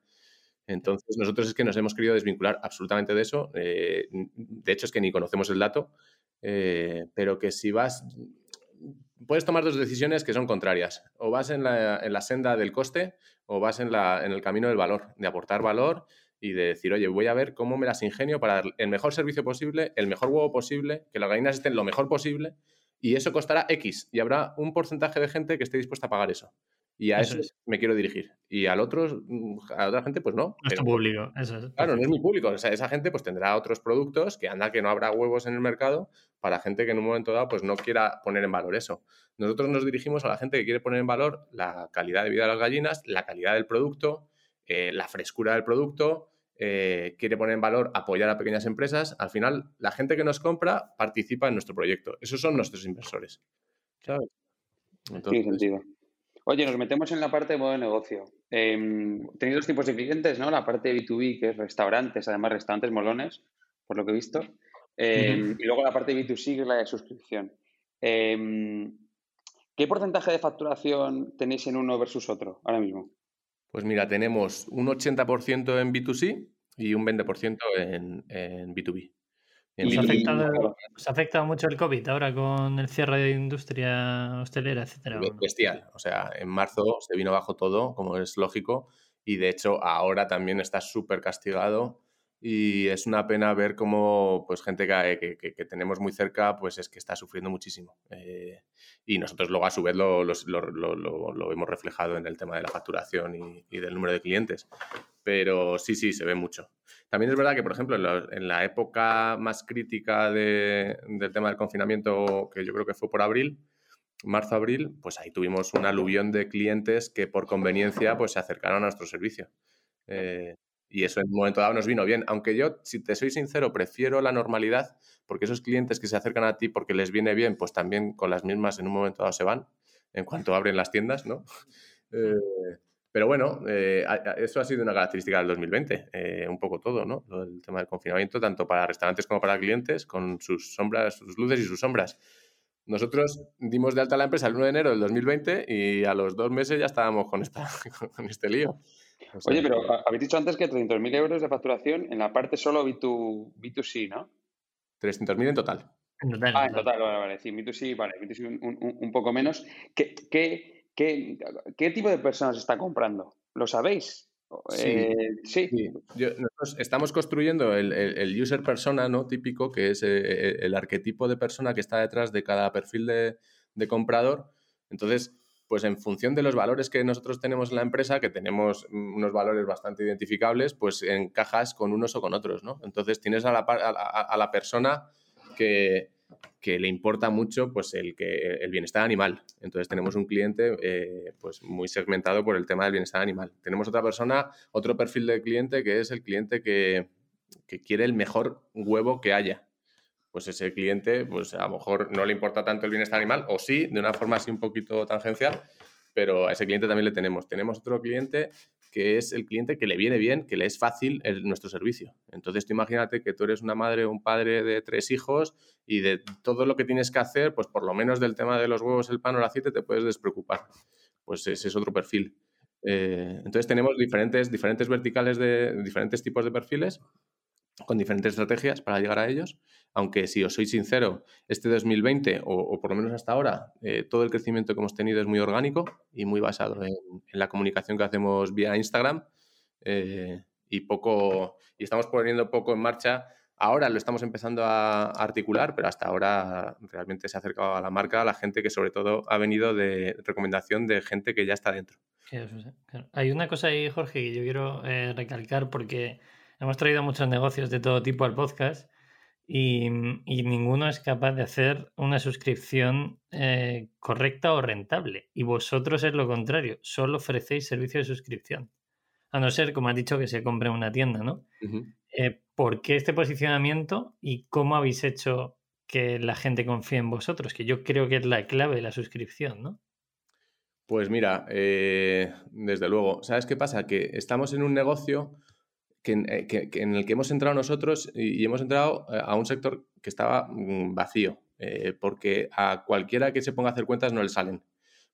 Entonces, nosotros es que nos hemos querido desvincular absolutamente de eso. Eh, de hecho, es que ni conocemos el dato, eh, pero que si vas, puedes tomar dos decisiones que son contrarias. O vas en la, en la senda del coste o vas en, la, en, el camino del valor, de aportar valor y de decir, oye, voy a ver cómo me las ingenio para dar el mejor servicio posible, el mejor huevo posible, que las gallinas estén lo mejor posible y eso costará X y habrá un porcentaje de gente que esté dispuesta a pagar eso. Y a eso, eso es. me quiero dirigir. Y al otro, a otra gente, pues no. No es tu público. Eso es. Claro, no es mi público. O sea, esa gente pues tendrá otros productos que anda que no habrá huevos en el mercado para gente que en un momento dado pues no quiera poner en valor eso. Nosotros nos dirigimos a la gente que quiere poner en valor la calidad de vida de las gallinas, la calidad del producto, eh, la frescura del producto, eh, quiere poner en valor apoyar a pequeñas empresas. Al final, la gente que nos compra participa en nuestro proyecto. Esos son nuestros inversores. ¿Sabes? Entonces, sí, sentido. Oye, nos metemos en la parte de modo de negocio. Eh, tenéis dos tipos de clientes, ¿no? La parte de B2B, que es restaurantes, además restaurantes molones, por lo que he visto. Eh, uh -huh. Y luego la parte de B2C, que es la de suscripción. Eh, ¿Qué porcentaje de facturación tenéis en uno versus otro ahora mismo? Pues mira, tenemos un 80% en B2C y un 20% en, en B2B. ¿Os ha, afectado, ¿Os ha afectado mucho el COVID ahora con el cierre de industria hostelera, etcétera? Bestial. O sea, en marzo se vino abajo todo, como es lógico, y de hecho ahora también está súper castigado y es una pena ver cómo pues gente que, que, que, tenemos muy cerca pues es que está sufriendo muchísimo eh, y nosotros luego a su vez lo, lo, lo, lo, hemos reflejado en el tema de la facturación y, y, del número de clientes pero sí, sí, se ve mucho. También es verdad que, por ejemplo, en la, en época más crítica de, del tema del confinamiento, que yo creo que fue por abril, marzo-abril, pues ahí tuvimos un aluvión de clientes que por conveniencia pues se acercaron a nuestro servicio. Eh, y eso en un momento dado nos vino bien. Aunque yo, si te soy sincero, prefiero la normalidad porque esos clientes que se acercan a ti porque les viene bien, pues también con las mismas en un momento dado se van en cuanto abren las tiendas, ¿no? <laughs> Eh, pero bueno, eh, eso ha sido una característica del 2020, eh, un poco todo, ¿no? El tema del confinamiento, tanto para restaurantes como para clientes, con sus sombras, sus luces y sus sombras. Nosotros dimos de alta la empresa el 1 de enero del 2020 y a los dos meses ya estábamos con, esta, <laughs> con este lío. O sea, Oye, pero habéis dicho antes que 300.000 euros de facturación en la parte solo B2, B2C, ¿no? 300.000 en total. En total. Ah, en total, vale, vale. Sí, B2C, vale, B2C un, un, un poco menos. ¿Qué, qué, qué, ¿Qué tipo de personas está comprando? ¿Lo sabéis? sí. nosotros estamos construyendo el, user persona, ¿no? Típico, que es el arquetipo de persona que está detrás de cada perfil de, de comprador. Entonces, pues en función de los valores que nosotros tenemos en la empresa, que tenemos unos valores bastante identificables, pues encajas con unos o con otros, ¿no? Entonces tienes a la, persona que, le importa mucho pues el, que, el bienestar animal. Entonces tenemos un cliente eh, pues muy segmentado por el tema del bienestar animal. Tenemos otra persona, otro perfil de cliente que es el cliente que, que quiere el mejor huevo que haya pues ese cliente, pues a lo mejor no le importa tanto el bienestar animal, o sí, de una forma así un poquito tangencial, pero a ese cliente también le tenemos. Tenemos otro cliente que es el cliente que le viene bien, que le es fácil nuestro servicio. Entonces, tú imagínate que tú eres una madre o un padre de tres hijos y de todo lo que tienes que hacer, pues por lo menos del tema de los huevos, el pan o el aceite, te puedes despreocupar. Pues ese es otro perfil. Eh, entonces, tenemos diferentes, diferentes verticales de diferentes tipos de perfiles con diferentes estrategias para llegar a ellos. Aunque si os soy sincero, este 2020, o, por lo menos hasta ahora, eh, todo el crecimiento que hemos tenido es muy orgánico y muy basado en, la comunicación que hacemos vía Instagram. Eh, y poco, y estamos poniendo poco en marcha. Ahora lo estamos empezando a articular, pero hasta ahora realmente se ha acercado a la marca a la gente que sobre todo ha venido de recomendación de gente que ya está dentro. Hay una cosa ahí, Jorge, que yo quiero eh, recalcar porque Hemos traído muchos negocios de todo tipo al podcast y, ninguno es capaz de hacer una suscripción eh, correcta o rentable. Y vosotros es lo contrario, solo ofrecéis servicio de suscripción. A no ser, como has dicho, que se compre una tienda, ¿no? Eh, ¿Por qué este posicionamiento y cómo habéis hecho que la gente confíe en vosotros? Que yo creo que es la clave de la suscripción, ¿no? Pues mira, eh, desde luego, ¿sabes qué pasa? Que estamos en un negocio eh, que, en el que hemos entrado nosotros y, hemos entrado eh, a un sector que estaba mm, vacío, eh, porque a cualquiera que se ponga a hacer cuentas no le salen,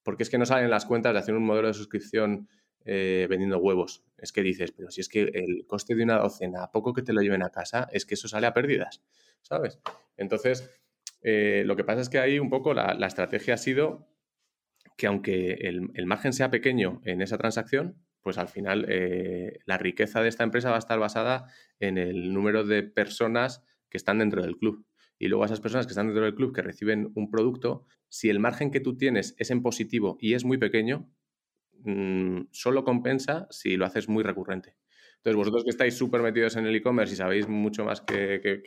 porque es que no salen las cuentas de hacer un modelo de suscripción vendiendo huevos. Es que dices, pero si es que el coste de una docena, a poco que te lo lleven a casa, es que eso sale a pérdidas, ¿sabes? Entonces, lo que pasa es que ahí un poco la, estrategia ha sido que aunque el margen sea pequeño en esa transacción, pues al final eh, la riqueza de esta empresa va a estar basada en el número de personas que están dentro del club. Y luego esas personas que están dentro del club que reciben un producto, si el margen que tú tienes es en positivo y es muy pequeño, mm, solo compensa si lo haces muy recurrente. Entonces, vosotros que estáis súper metidos en el e-commerce y sabéis mucho más que,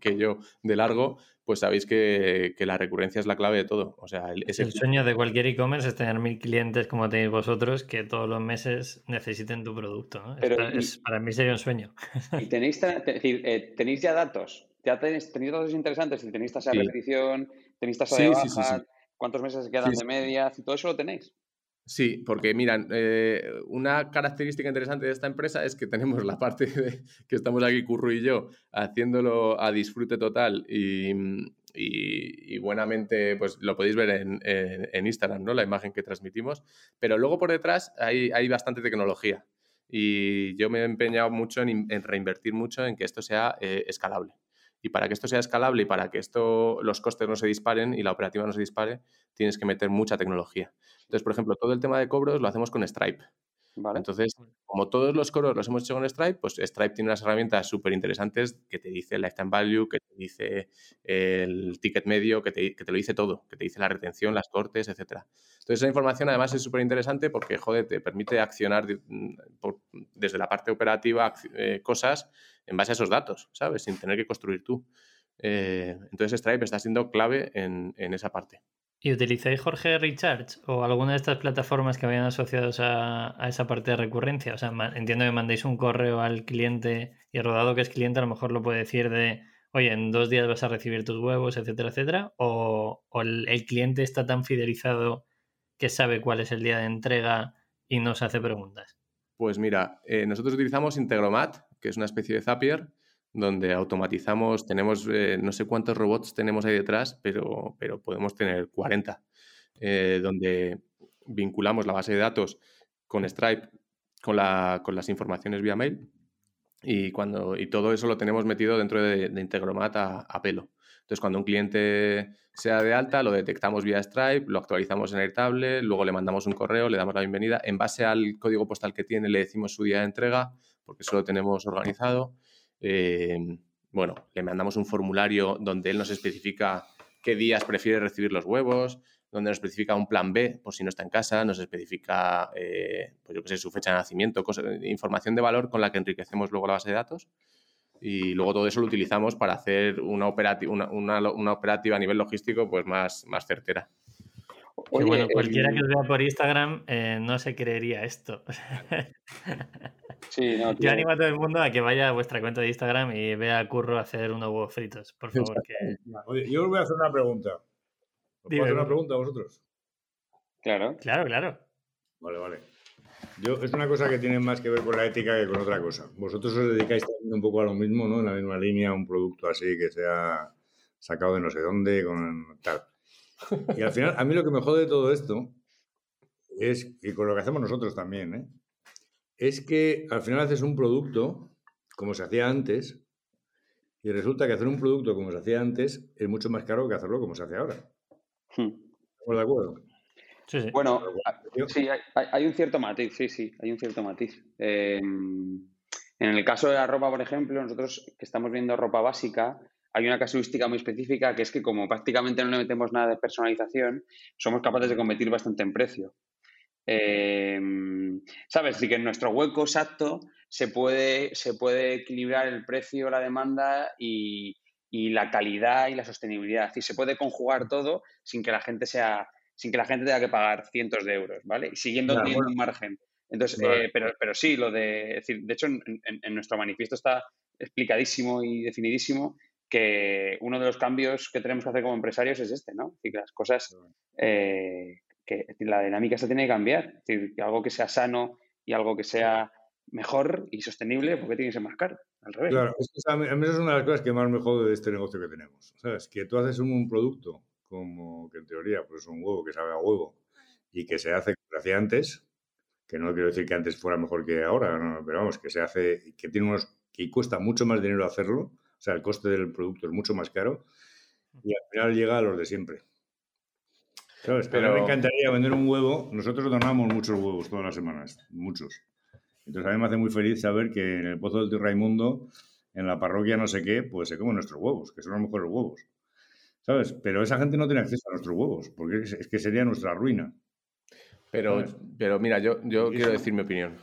que, yo de largo, pues sabéis que, la recurrencia es la clave de todo. O sea, el, el sueño de cualquier e-commerce es tener mil clientes como tenéis vosotros que todos los meses necesiten tu producto. para mí sería un sueño. ¿Y tenéis, eh, tenéis ya datos? ¿Ya tenéis, tenéis datos interesantes? ¿Tenéis tasa de repetición? ¿Tenéis tasa de baja? ¿Cuántos meses quedan de media? ¿Todo eso lo tenéis? Sí, porque miran, eh, una característica interesante de esta empresa es que tenemos la parte de que estamos aquí, Curro y yo, haciéndolo a disfrute total y, y, buenamente, pues lo podéis ver en, en, Instagram, ¿no? La imagen que transmitimos. Pero luego por detrás hay, hay bastante tecnología y yo me he empeñado mucho en, reinvertir mucho en que esto sea eh, escalable. Y para que esto sea escalable y para que esto, los costes no se disparen y la operativa no se dispare, tienes que meter mucha tecnología. Entonces, por ejemplo, todo el tema de cobros lo hacemos con Stripe. Entonces, como todos los cobros los hemos hecho con Stripe, pues Stripe tiene unas herramientas súper interesantes que te dice el lifetime value, que te dice el ticket medio, que te, que te, lo dice todo, que te dice la retención, las cortes, etc. Entonces, esa información además es súper interesante porque, joder, te permite accionar mm, desde la parte operativa eh, cosas en base a esos datos, ¿sabes? Sin tener que construir tú. Eh, entonces, Stripe está siendo clave en, en esa parte. ¿Y utilizáis Jorge Recharge o alguna de estas plataformas que vayan asociados a, esa parte de recurrencia? O sea, entiendo que mandéis un correo al cliente y rodado que es cliente a lo mejor lo puede decir de, oye, en dos días vas a recibir tus huevos, etcétera, etcétera. O, el, cliente está tan fidelizado que sabe cuál es el día de entrega y nos hace preguntas. Pues mira, eh, nosotros utilizamos Integromat, que es una especie de Zapier, donde automatizamos, tenemos eh, no sé cuántos robots tenemos ahí detrás, pero, pero podemos tener 40, eh, donde vinculamos la base de datos con Stripe, con, la, con las informaciones vía mail y, cuando, y todo eso lo tenemos metido dentro de, Integromat a, pelo. Entonces, cuando un cliente sea de alta, lo detectamos vía Stripe, lo actualizamos en Airtable, luego le mandamos un correo, le damos la bienvenida. En base al código postal que tiene, le decimos su día de entrega, porque eso lo tenemos organizado. Eh, bueno, le mandamos un formulario donde él nos especifica qué días prefiere recibir los huevos, donde nos especifica un plan B por si no está en casa, nos especifica, eh, pues yo qué sé, su fecha de nacimiento, información de valor con la que enriquecemos luego la base de datos. Y luego todo eso lo utilizamos para hacer una, operativa, una, operativa a nivel logístico pues más, más certera. Bueno, cualquiera que os vea por Instagram eh, no se creería esto. Sí, no, <laughs> Yo animo a todo el mundo a que vaya a vuestra cuenta de Instagram y vea a Curro hacer unos huevos fritos, por favor. Oye, yo os voy a hacer una pregunta. ¿Os puedo hacer una pregunta a vosotros? Claro. Claro, claro. Vale, vale. Yo, es una cosa que tiene más que ver con la ética que con otra cosa. Vosotros os dedicáis también un poco a lo mismo, ¿no? En la misma línea, un producto así que sea sacado de no sé dónde, con tal. <laughs> Y al final, a mí lo que me jode de todo esto es, y con lo que hacemos nosotros también, ¿eh? es que al final haces un producto como se hacía antes y resulta que hacer un producto como se hacía antes es mucho más caro que hacerlo como se hace ahora. Hmm. ¿Estamos de acuerdo? Sí, sí. Bueno, sí, hay, un cierto matiz, sí, sí, hay un cierto matiz. Em, en el caso de la ropa, por ejemplo, nosotros que estamos viendo ropa básica, hay una casuística muy específica que es que como prácticamente no le metemos nada de personalización, somos capaces de competir bastante en precio. Em, ¿Sabes? Así que en nuestro hueco exacto se puede, se puede equilibrar el precio, la demanda y, la calidad y la sostenibilidad. Y se puede conjugar todo sin que la gente sea, sin que la gente tenga que pagar cientos de euros, ¿vale? Y siguiendo teniendo un margen. Entonces, eh, pero, pero sí, lo de, decir, de hecho, en, nuestro manifiesto está explicadísimo y definidísimo que uno de los cambios que tenemos que hacer como empresarios es este, ¿no? Y que las cosas eh, que la dinámica se tiene que cambiar. Es decir, que algo que sea sano y algo que sea mejor y sostenible, porque tiene que ser más caro. Al revés. Claro, a, mí, eso es una de las cosas que más me jode de este negocio que tenemos. ¿Sabes? Que tú haces un, producto como que en teoría pues es un huevo que sabe a huevo y que se hace como hacía antes, que no quiero decir que antes fuera mejor que ahora, pero vamos, que se hace, que tiene unos, que cuesta mucho más dinero hacerlo, o sea, el coste del producto es mucho más caro y al final llega a los de siempre. Pero me encantaría vender un huevo. Nosotros donamos muchos huevos todas las semanas, muchos. Entonces a mí me hace muy feliz saber que en el Pozo del Tío Raimundo, en la parroquia no sé qué, pues se comen nuestros huevos, que son los mejores huevos. ¿Sabes? Pero esa gente no tiene acceso a nuestros huevos, porque es, que sería nuestra ruina. Pero, pero mira, yo, yo quiero decir mi opinión.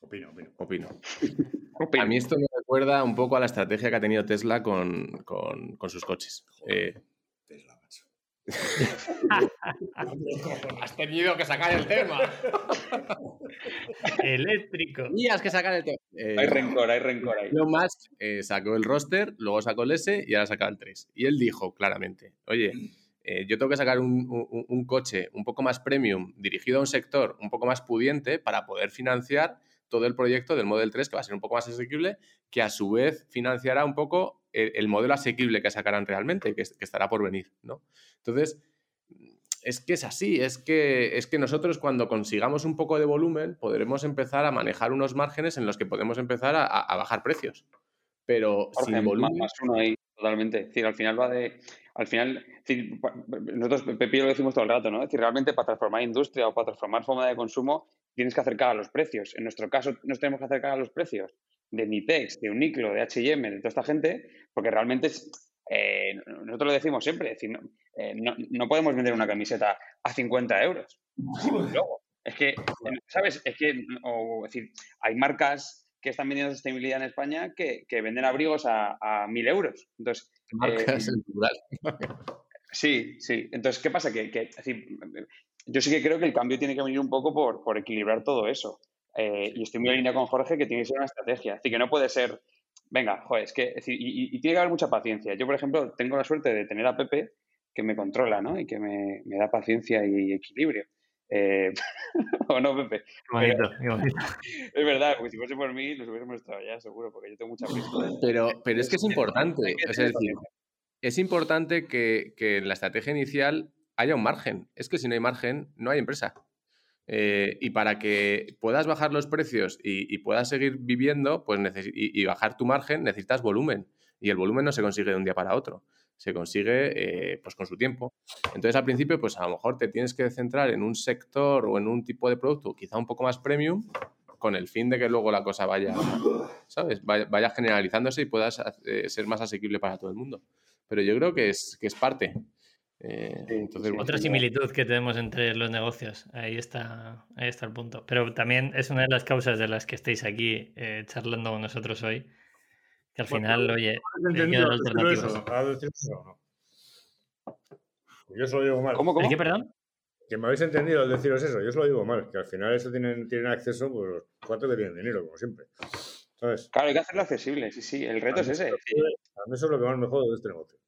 Opino, opino. Opino. <laughs> A mí esto me recuerda un poco a la estrategia que ha tenido Tesla con, sus coches. Eh, <laughs> Has tenido que sacar el tema. <laughs> Eléctrico. Tenías que sacar el tema. hay rencor, hay rencor ahí. Elon Musk eh, sacó el roster, luego sacó el S y ahora saca el 3. Y él dijo claramente, oye, eh, yo tengo que sacar un, un, coche un poco más premium, dirigido a un sector un poco más pudiente para poder financiar todo el proyecto del Model 3, que va a ser un poco más asequible, que a su vez financiará un poco el, modelo asequible que sacarán realmente, que, que, estará por venir, ¿no? Entonces, es que es así, es que, es que nosotros cuando consigamos un poco de volumen podremos empezar a manejar unos márgenes en los que podemos empezar a, bajar precios. Pero sin volumen... Más uno ahí, totalmente. Es decir, al final va de... Al final, nosotros, Pepi, lo decimos todo el rato, ¿no? Es decir, realmente para transformar industria o para transformar forma de consumo tienes que acercar a los precios. En nuestro caso, nos tenemos que acercar a los precios de Nitex, de Uniclo, de H&M, de toda esta gente, porque realmente eh, nosotros lo decimos siempre, decir, eh, no, podemos vender una camiseta a 50 euros. es que, ¿sabes? Es que, o, decir, hay marcas que están vendiendo sostenibilidad en España que, venden abrigos a, a 1.000 euros. Entonces, marcas eh, Sí, sí. Entonces, ¿qué pasa? Que, yo sí que creo que el cambio tiene que venir un poco por, por equilibrar todo eso. y estoy muy en línea con Jorge que tiene que ser una estrategia. Es decir, que no puede ser venga, joder, es que, y, tiene que haber mucha paciencia. Yo, por ejemplo, tengo la suerte de tener a Pepe que me controla, ¿no? Y que me, da paciencia y equilibrio. Eh, <laughs> ¿O no, Pepe? bonito, <laughs> Es verdad, porque si fuese por mí, los hubiésemos estado ya, seguro, porque yo tengo mucha prisa. Pero, pero es que es importante, es decir, es importante que, que en la estrategia inicial haya un margen. Es que si no hay margen, no hay empresa. Eh, y para que puedas bajar los precios y, puedas seguir viviendo pues y, bajar tu margen, necesitas volumen. Y el volumen no se consigue de un día para otro, se consigue eh, pues con su tiempo. Entonces al principio pues a lo mejor te tienes que centrar en un sector o en un tipo de producto quizá un poco más premium con el fin de que luego la cosa vaya, ¿sabes? Vaya, generalizándose y puedas eh, ser más asequible para todo el mundo. Pero yo creo que es, que es parte. Eh, entonces, Otra similitud que tenemos entre los negocios, ahí está, ahí está el punto. Pero también es una de las causas de las que estáis aquí eh, charlando con nosotros hoy. Que al final, oye, Yo solo digo mal. ¿Cómo, cómo? ¿Qué, perdón? Que me habéis entendido al deciros eso, yo os lo digo mal, que al final eso tienen, tienen acceso pues los cuatro que tienen dinero, como siempre. ¿Sabes? Claro, hay que hacerlo accesible, sí, sí, el reto es ese. A mí eso es lo que más me jode de este negocio.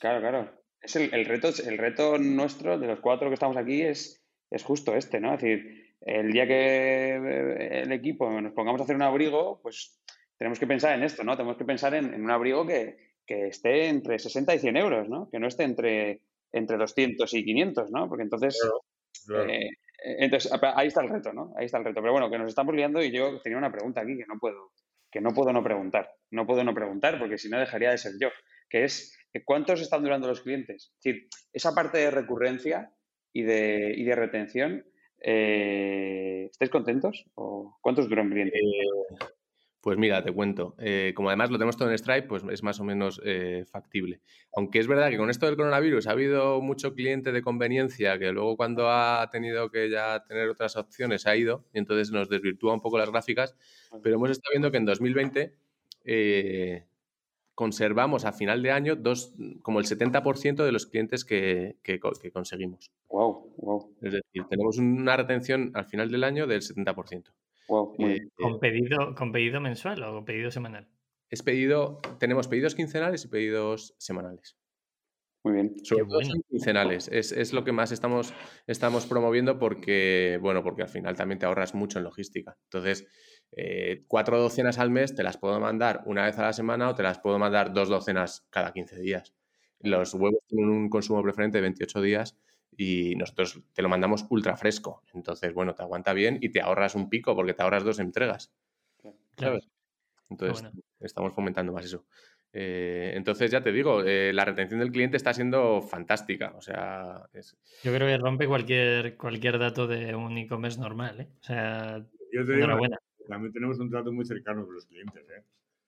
Claro, claro. Es el, el, reto, el reto nuestro, de los cuatro que estamos aquí, es, es justo este, ¿no? Es decir, el día que eh, el equipo nos pongamos a hacer un abrigo, pues tenemos que pensar en esto, ¿no? Tenemos que pensar en, en un abrigo que, que, esté entre 60 y 100 euros, ¿no? Que no esté entre entre 200 y 500, ¿no? Porque entonces... Eh, entonces, ahí está el reto, ¿no? Ahí está el reto. Pero bueno, que nos estamos liando y yo tenía una pregunta aquí que no puedo, que no puedo no preguntar. No puedo no preguntar porque si no dejaría de ser yo. Que es, ¿cuántos están durando los clientes? Es decir, esa parte de recurrencia y de, y de retención, eh, ¿estáis contentos? ¿O cuántos duran un cliente? Eh, pues mira, te cuento. Eh, como además lo tenemos todo en Stripe, pues es más o menos eh, factible. Aunque es verdad que con esto del coronavirus ha habido mucho cliente de conveniencia que luego cuando ha tenido que ya tener otras opciones ha ido y entonces nos desvirtúa un poco las gráficas. Pero hemos estado viendo que en 2020 eh, conservamos a final de año dos, como el 70% de los clientes que, que, conseguimos. Wow, wow. Es decir, tenemos una retención al final del año del 70%. Eh, ¿Con, eh pedido, ¿Con pedido mensual o con pedido semanal? Es pedido, tenemos pedidos quincenales y pedidos semanales. Muy bien. Sobre todo quincenales. Es, es, lo que más estamos, estamos promoviendo porque, bueno, porque al final también te ahorras mucho en logística. Entonces, eh, cuatro docenas al mes te las puedo mandar una vez a la semana o te las puedo mandar dos docenas cada 15 días. Los huevos tienen un consumo preferente de 28 días y nosotros te lo mandamos ultra fresco. Entonces, bueno, te aguanta bien y te ahorras un pico porque te ahorras dos entregas. Claro. Entonces, estamos fomentando más eso. Eh, entonces, ya te digo, eh, la retención del cliente está siendo fantástica. O sea, yo creo que rompe cualquier, cualquier dato de un e-commerce normal. ¿eh? O sea, yo te digo, también tenemos un trato muy cercano con los clientes. ¿eh?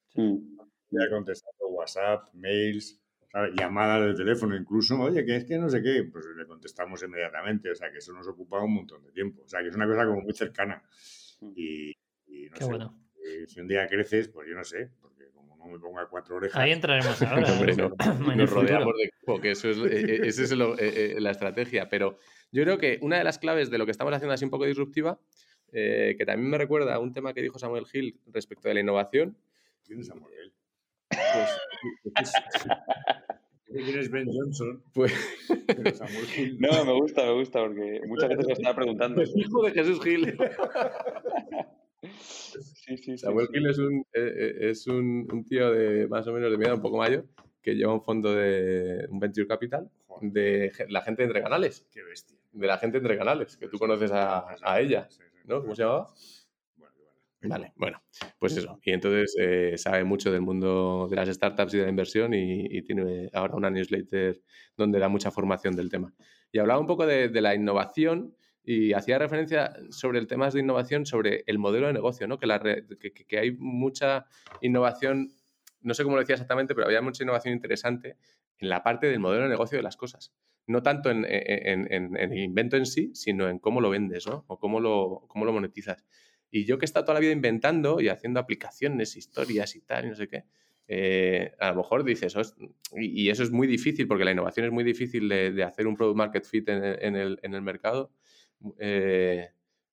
Sí. Ya contestando WhatsApp, mails, llamadas de teléfono incluso, oye, que es que no sé qué, pues le contestamos inmediatamente, o sea, que eso nos ocupa un montón de tiempo, o sea, que es una cosa como muy cercana. Mm. Y, no sé, bueno. Eh, si un día creces, pues yo no sé, porque como no me ponga cuatro orejas... Ahí entraremos <laughs> ahora. Hombre, no, <laughs> nos rodeamos de porque eso es, eh, eh, esa es la estrategia, pero yo creo que una de las claves de lo que estamos haciendo así un poco disruptiva, que también me recuerda a un tema que dijo Samuel Hill respecto de la innovación. Pues, <laughs> pues ¿Quién es Ben Johnson? Pues... <laughs> no, me gusta, me gusta, porque muchas veces me estaba preguntando. hijo de Jesús Gil. <laughs> Sí, sí, Samuel Gil es, un, eh, eh, es un, un, tío de más o menos de mi edad, un poco mayor, que lleva un fondo de un venture capital de la gente entre canales. Qué bestia. De la gente entre canales, que tú conoces a, a ella, ¿no? ¿Cómo se llamaba? Vale, bueno, pues eso. Y entonces eh, sabe mucho del mundo de las startups y de la inversión y, tiene ahora una newsletter donde da mucha formación del tema. Y hablaba un poco de, la innovación y hacía referencia sobre el tema de innovación, sobre el modelo de negocio, ¿no? Que, la que, hay mucha innovación, no sé cómo lo decía exactamente, pero había mucha innovación interesante en la parte del modelo de negocio de las cosas. No tanto en, el invento en sí, sino en cómo lo vendes, ¿no? O cómo lo, cómo lo monetizas. Y yo que he estado toda la vida inventando y haciendo aplicaciones, historias y tal, y no sé qué, eh, a lo mejor dices, y, eso es muy difícil porque la innovación es muy difícil de, hacer un product market fit en, el, mercado, eh,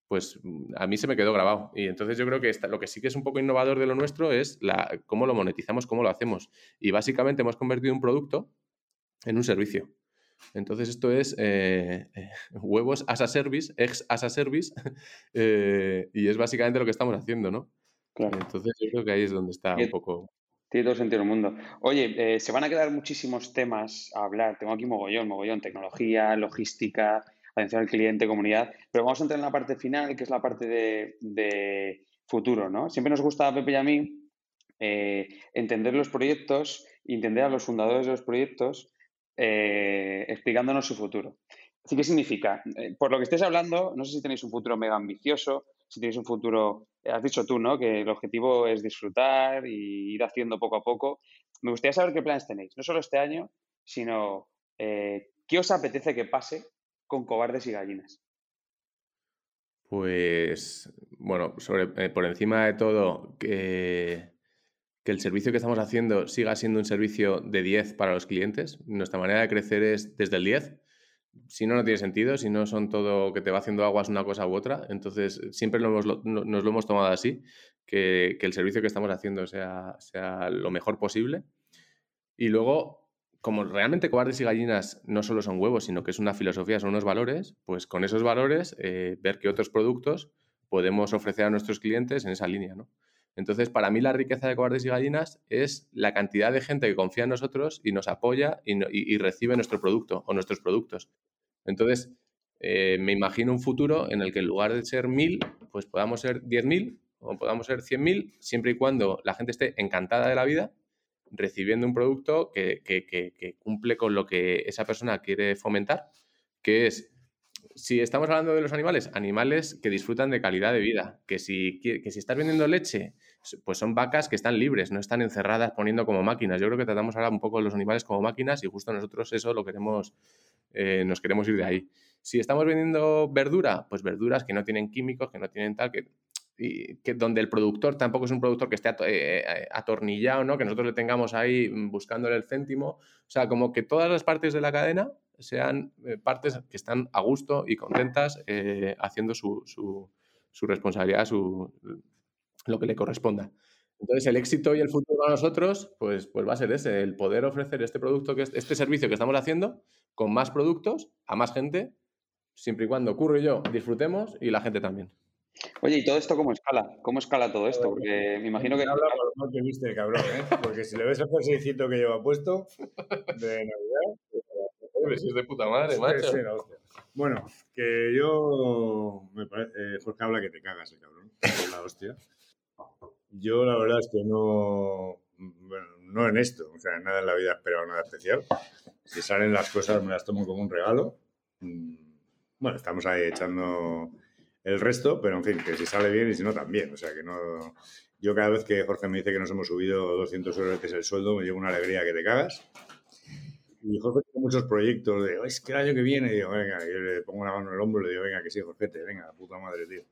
pues a mí se me quedó grabado. Y entonces yo creo que lo que sí que es un poco innovador de lo nuestro es la, cómo lo monetizamos, cómo lo hacemos. Y básicamente hemos convertido un producto en un servicio. Entonces esto es eh, eh, <laughs> huevos as a service, ex as a service, <laughs> eh, y es básicamente lo que estamos haciendo, ¿no? Claro. Entonces yo creo que ahí es donde está un poco... Tiene todo sentido el mundo. Oye, se van a quedar muchísimos temas a hablar. Tengo aquí mogollón, mogollón, tecnología, logística, atención al cliente, comunidad, pero vamos a entrar en la parte final, que es la parte de, de futuro, ¿no? Siempre nos gusta a Pepe y a mí entender los proyectos, entender a los fundadores de los proyectos, eh, explicándonos su futuro. Así que significa, eh, por lo que estés hablando, no sé si tenéis un futuro mega ambicioso, si tenéis un futuro, has dicho tú, ¿no? Que el objetivo es disfrutar y ir haciendo poco a poco. Me gustaría saber qué planes tenéis, no solo este año, sino qué os apetece que pase con cobardes y gallinas. Pues, bueno, por encima de todo, que que el servicio que estamos haciendo siga siendo un servicio de 10 para los clientes. Nuestra manera de crecer es desde el 10. Si no, no tiene sentido, si no son todo que te va haciendo aguas una cosa u otra. Entonces, siempre nos lo hemos tomado así, que, el servicio que estamos haciendo sea, sea lo mejor posible. Y luego, como realmente cobardes y gallinas no solo son huevos, sino que es una filosofía, son unos valores, pues con esos valores eh, ver qué otros productos podemos ofrecer a nuestros clientes en esa línea, ¿no? Entonces, para mí la riqueza de Cobardes y Gallinas es la cantidad de gente que confía en nosotros y nos apoya y, recibe nuestro producto o nuestros productos. Entonces, eh, me imagino un futuro en el que en lugar de ser mil, pues podamos ser 10.000 o podamos ser 100.000, siempre y cuando la gente esté encantada de la vida, recibiendo un producto que cumple con lo que esa persona quiere fomentar, que es si estamos hablando de los animales, animales que disfrutan de calidad de vida, que si, que si estás vendiendo leche, pues son vacas que están libres, no están encerradas poniendo como máquinas. Yo creo que tratamos ahora un poco los animales como máquinas y justo nosotros eso lo queremos, eh, nos queremos ir de ahí. Si estamos vendiendo verdura, pues verduras que no tienen químicos, que no tienen tal, que, que donde el productor tampoco es un productor que esté eh, eh, atornillado, ¿no? que nosotros le tengamos ahí buscándole el céntimo. O sea, como que todas las partes de la cadena sean eh, partes que están a gusto y contentas eh, haciendo su, su, responsabilidad, su, lo que le corresponda. Entonces, el éxito y el futuro para nosotros, pues, pues va a ser ese, el poder ofrecer este producto, que este servicio que estamos haciendo, con más productos, a más gente, siempre y cuando Curro y yo disfrutemos y la gente también. Oye, ¿y todo esto cómo escala? ¿Cómo escala todo esto? Porque me imagino que... Habla por lo que viste, cabrón, ¿eh? Porque si le ves el jerseycito que lleva puesto de Navidad, <laughs> si es de puta madre, macho. Bueno, que yo. Me parece, eh, Jorge habla que te cagas, el cabrón. Es la hostia. Yo la verdad es que no. Bueno, no en esto, o sea, nada en la vida esperado nada especial. Si salen las cosas, me las tomo como un regalo. Mm, bueno, estamos ahí echando el resto, pero en fin, que si sale bien y si no, también. O sea, que no. Yo cada vez que Jorge me dice que nos hemos subido 200 euros el sueldo, me llevo una alegría que te cagas. Y Jorge tiene muchos proyectos de, es que el año que viene, digo, venga, yo le pongo una mano en el hombro y le digo, venga, que sí, Jorge, venga, puta madre, tío.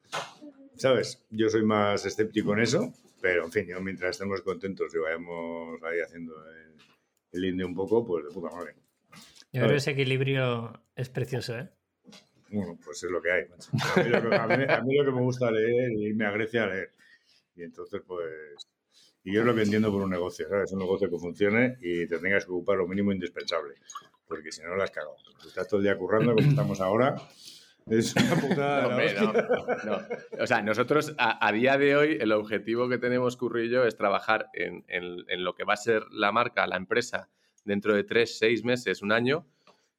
¿Sabes? Yo soy más escéptico en eso, pero en fin, yo mientras estemos contentos y vayamos ahí haciendo el, indio un poco, pues de puta madre. Yo creo que ese equilibrio es precioso, ¿eh? Bueno, pues es lo que hay, macho. A mí lo que, a mí lo que me gusta leer y irme a Grecia a leer. Y entonces, pues, y yo es lo que entiendo por un negocio, ¿sabes? Un negocio que funcione y te tengas que ocupar lo mínimo indispensable. Porque si no, la has cagado. Si estás todo el día currando, como estamos ahora, es una putada. No, O sea, nosotros a, día de hoy el objetivo que tenemos Currillo es trabajar en, en, lo que va a ser la marca, la empresa, dentro de tres, seis meses, un año,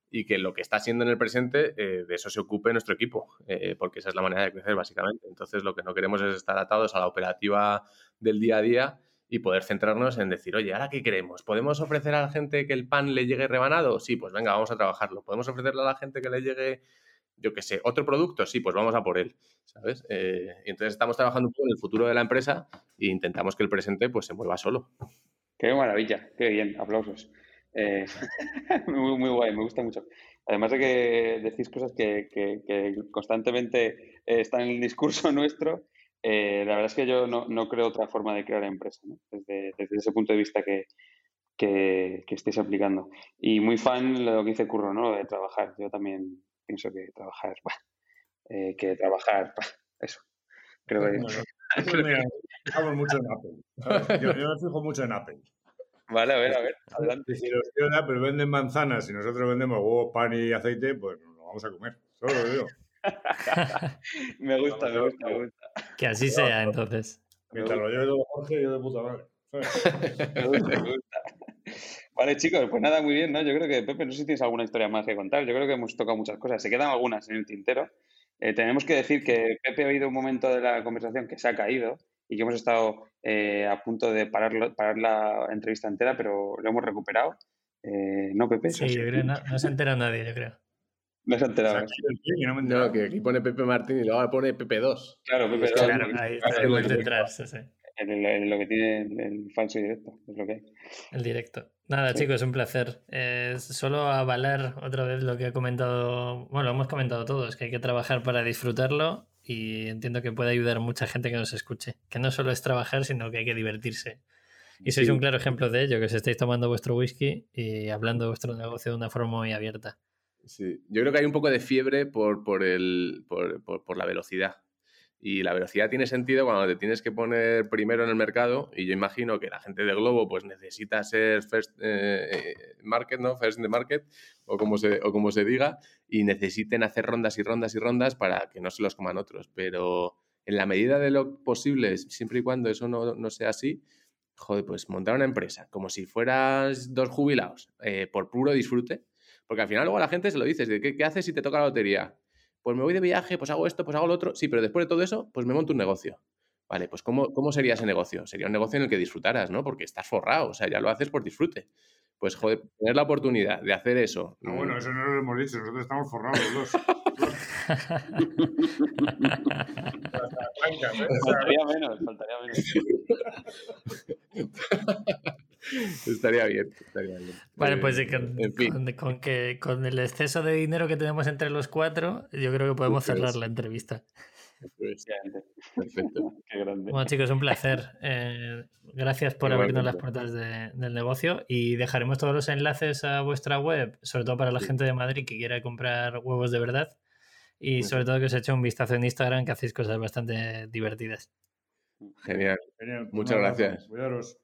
y que lo que está siendo en el presente, eh, de eso se ocupe nuestro equipo, eh, porque esa es la manera de crecer, básicamente. Entonces, lo que no queremos es estar atados a la operativa del día a día y poder centrarnos en decir, oye, ¿ahora qué queremos? ¿Podemos ofrecer a la gente que el pan le llegue rebanado? Sí, pues venga, vamos a trabajarlo. ¿Podemos ofrecerle a la gente que le llegue, yo qué sé, otro producto? Sí, pues vamos a por él, ¿sabes? Eh, entonces estamos trabajando un poco en el futuro de la empresa e intentamos que el presente pues se mueva solo. Qué maravilla, qué bien, aplausos. Eh, <laughs> muy, muy guay, me gusta mucho. Además de que decís cosas que, que constantemente están en el discurso <laughs> nuestro eh, la verdad es que yo no, no, creo otra forma de crear empresa, ¿no? desde, desde, ese punto de vista que, que, que, estéis aplicando. Y muy fan de lo que dice Curro, ¿no? de trabajar. Yo también pienso que trabajar, <laughs> eh, que trabajar, eso. Creo que... Bueno, mucho en Apple. Yo, yo, me fijo mucho en Apple. Vale, a ver, a ver, <laughs> adelante. Si los de Apple venden manzanas y nosotros vendemos huevos, pan y aceite, pues nos lo vamos a comer. Solo lo digo. <laughs> me gusta, me gusta, me gusta. Que así sea, entonces. Mientras lo lleve todo Jorge, yo de puta madre. <laughs> me gusta, me gusta. Vale, chicos, pues nada, muy bien, ¿no? Yo creo que, Pepe, no sé si tienes alguna historia más que contar. Yo creo que hemos tocado muchas cosas. Se quedan algunas en el tintero. Eh, tenemos que decir que Pepe ha habido un momento de la conversación que se ha caído y que hemos estado eh, a punto de parar, parar la entrevista entera, pero lo hemos recuperado. Eh, ¿No, Pepe? Sí, yo creo, no, no se entera nadie, yo creo. No se ha enterado. No, que aquí pone Pepe Martín y luego pone Pepe 2. Claro, Pepe 2. Claro, ahí está entrar, sí, sí. En, el, lo que tiene el falso directo, es lo que hay. El directo. Nada, chicos, es un placer. Eh, solo avalar otra vez lo que ha comentado, bueno, lo hemos comentado todos, que hay que trabajar para disfrutarlo y entiendo que puede ayudar a mucha gente que nos escuche. Que no solo es trabajar, sino que hay que divertirse. Y sois un claro ejemplo de ello, que os estáis tomando vuestro whisky y hablando de vuestro negocio de una forma muy abierta. Sí, yo creo que hay un poco de fiebre por, por, el, por, por, por la velocidad. Y la velocidad tiene sentido cuando te tienes que poner primero en el mercado. Y yo imagino que la gente de Globo pues necesita ser first eh, market, ¿no? First in the market, o como, se, o como se diga, y necesiten hacer rondas y rondas y rondas para que no se los coman otros. Pero en la medida de lo posible, siempre y cuando eso no, no sea así, joder, pues montar una empresa como si fueras dos jubilados eh, por puro disfrute. Porque al final luego la gente se lo dices, ¿qué, qué haces si te toca la lotería? Pues me voy de viaje, pues hago esto, pues hago lo otro. Sí, pero después de todo eso, pues me monto un negocio. Vale, pues ¿cómo, ¿cómo sería ese negocio? Sería un negocio en el que disfrutaras, ¿no? Porque estás forrado, o sea, ya lo haces por disfrute. Pues, joder, tener la oportunidad de hacer eso. No, bueno, eso no lo hemos dicho, nosotros estamos forrados los dos. <laughs> faltaría menos, faltaría menos. <laughs> <laughs> estaría bien, estaría bien. Vale, pues con, en fin. con, con, que, con el exceso de dinero que tenemos entre los cuatro, yo creo que podemos cerrar la entrevista. Perfecto. <laughs> Qué grande. Bueno, chicos, un placer. Eh, gracias por abrirnos las puertas de, del negocio y dejaremos todos los enlaces a vuestra web, sobre todo para la gente de Madrid que quiera comprar huevos de verdad y sobre todo que os eche un vistazo en Instagram que hacéis cosas bastante divertidas. Genial. Genial. Muchas gracias. Cuidaros.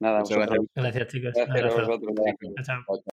Nada, Muchas vosotros. Gracias, chicos. Gracias a vosotros. Chao.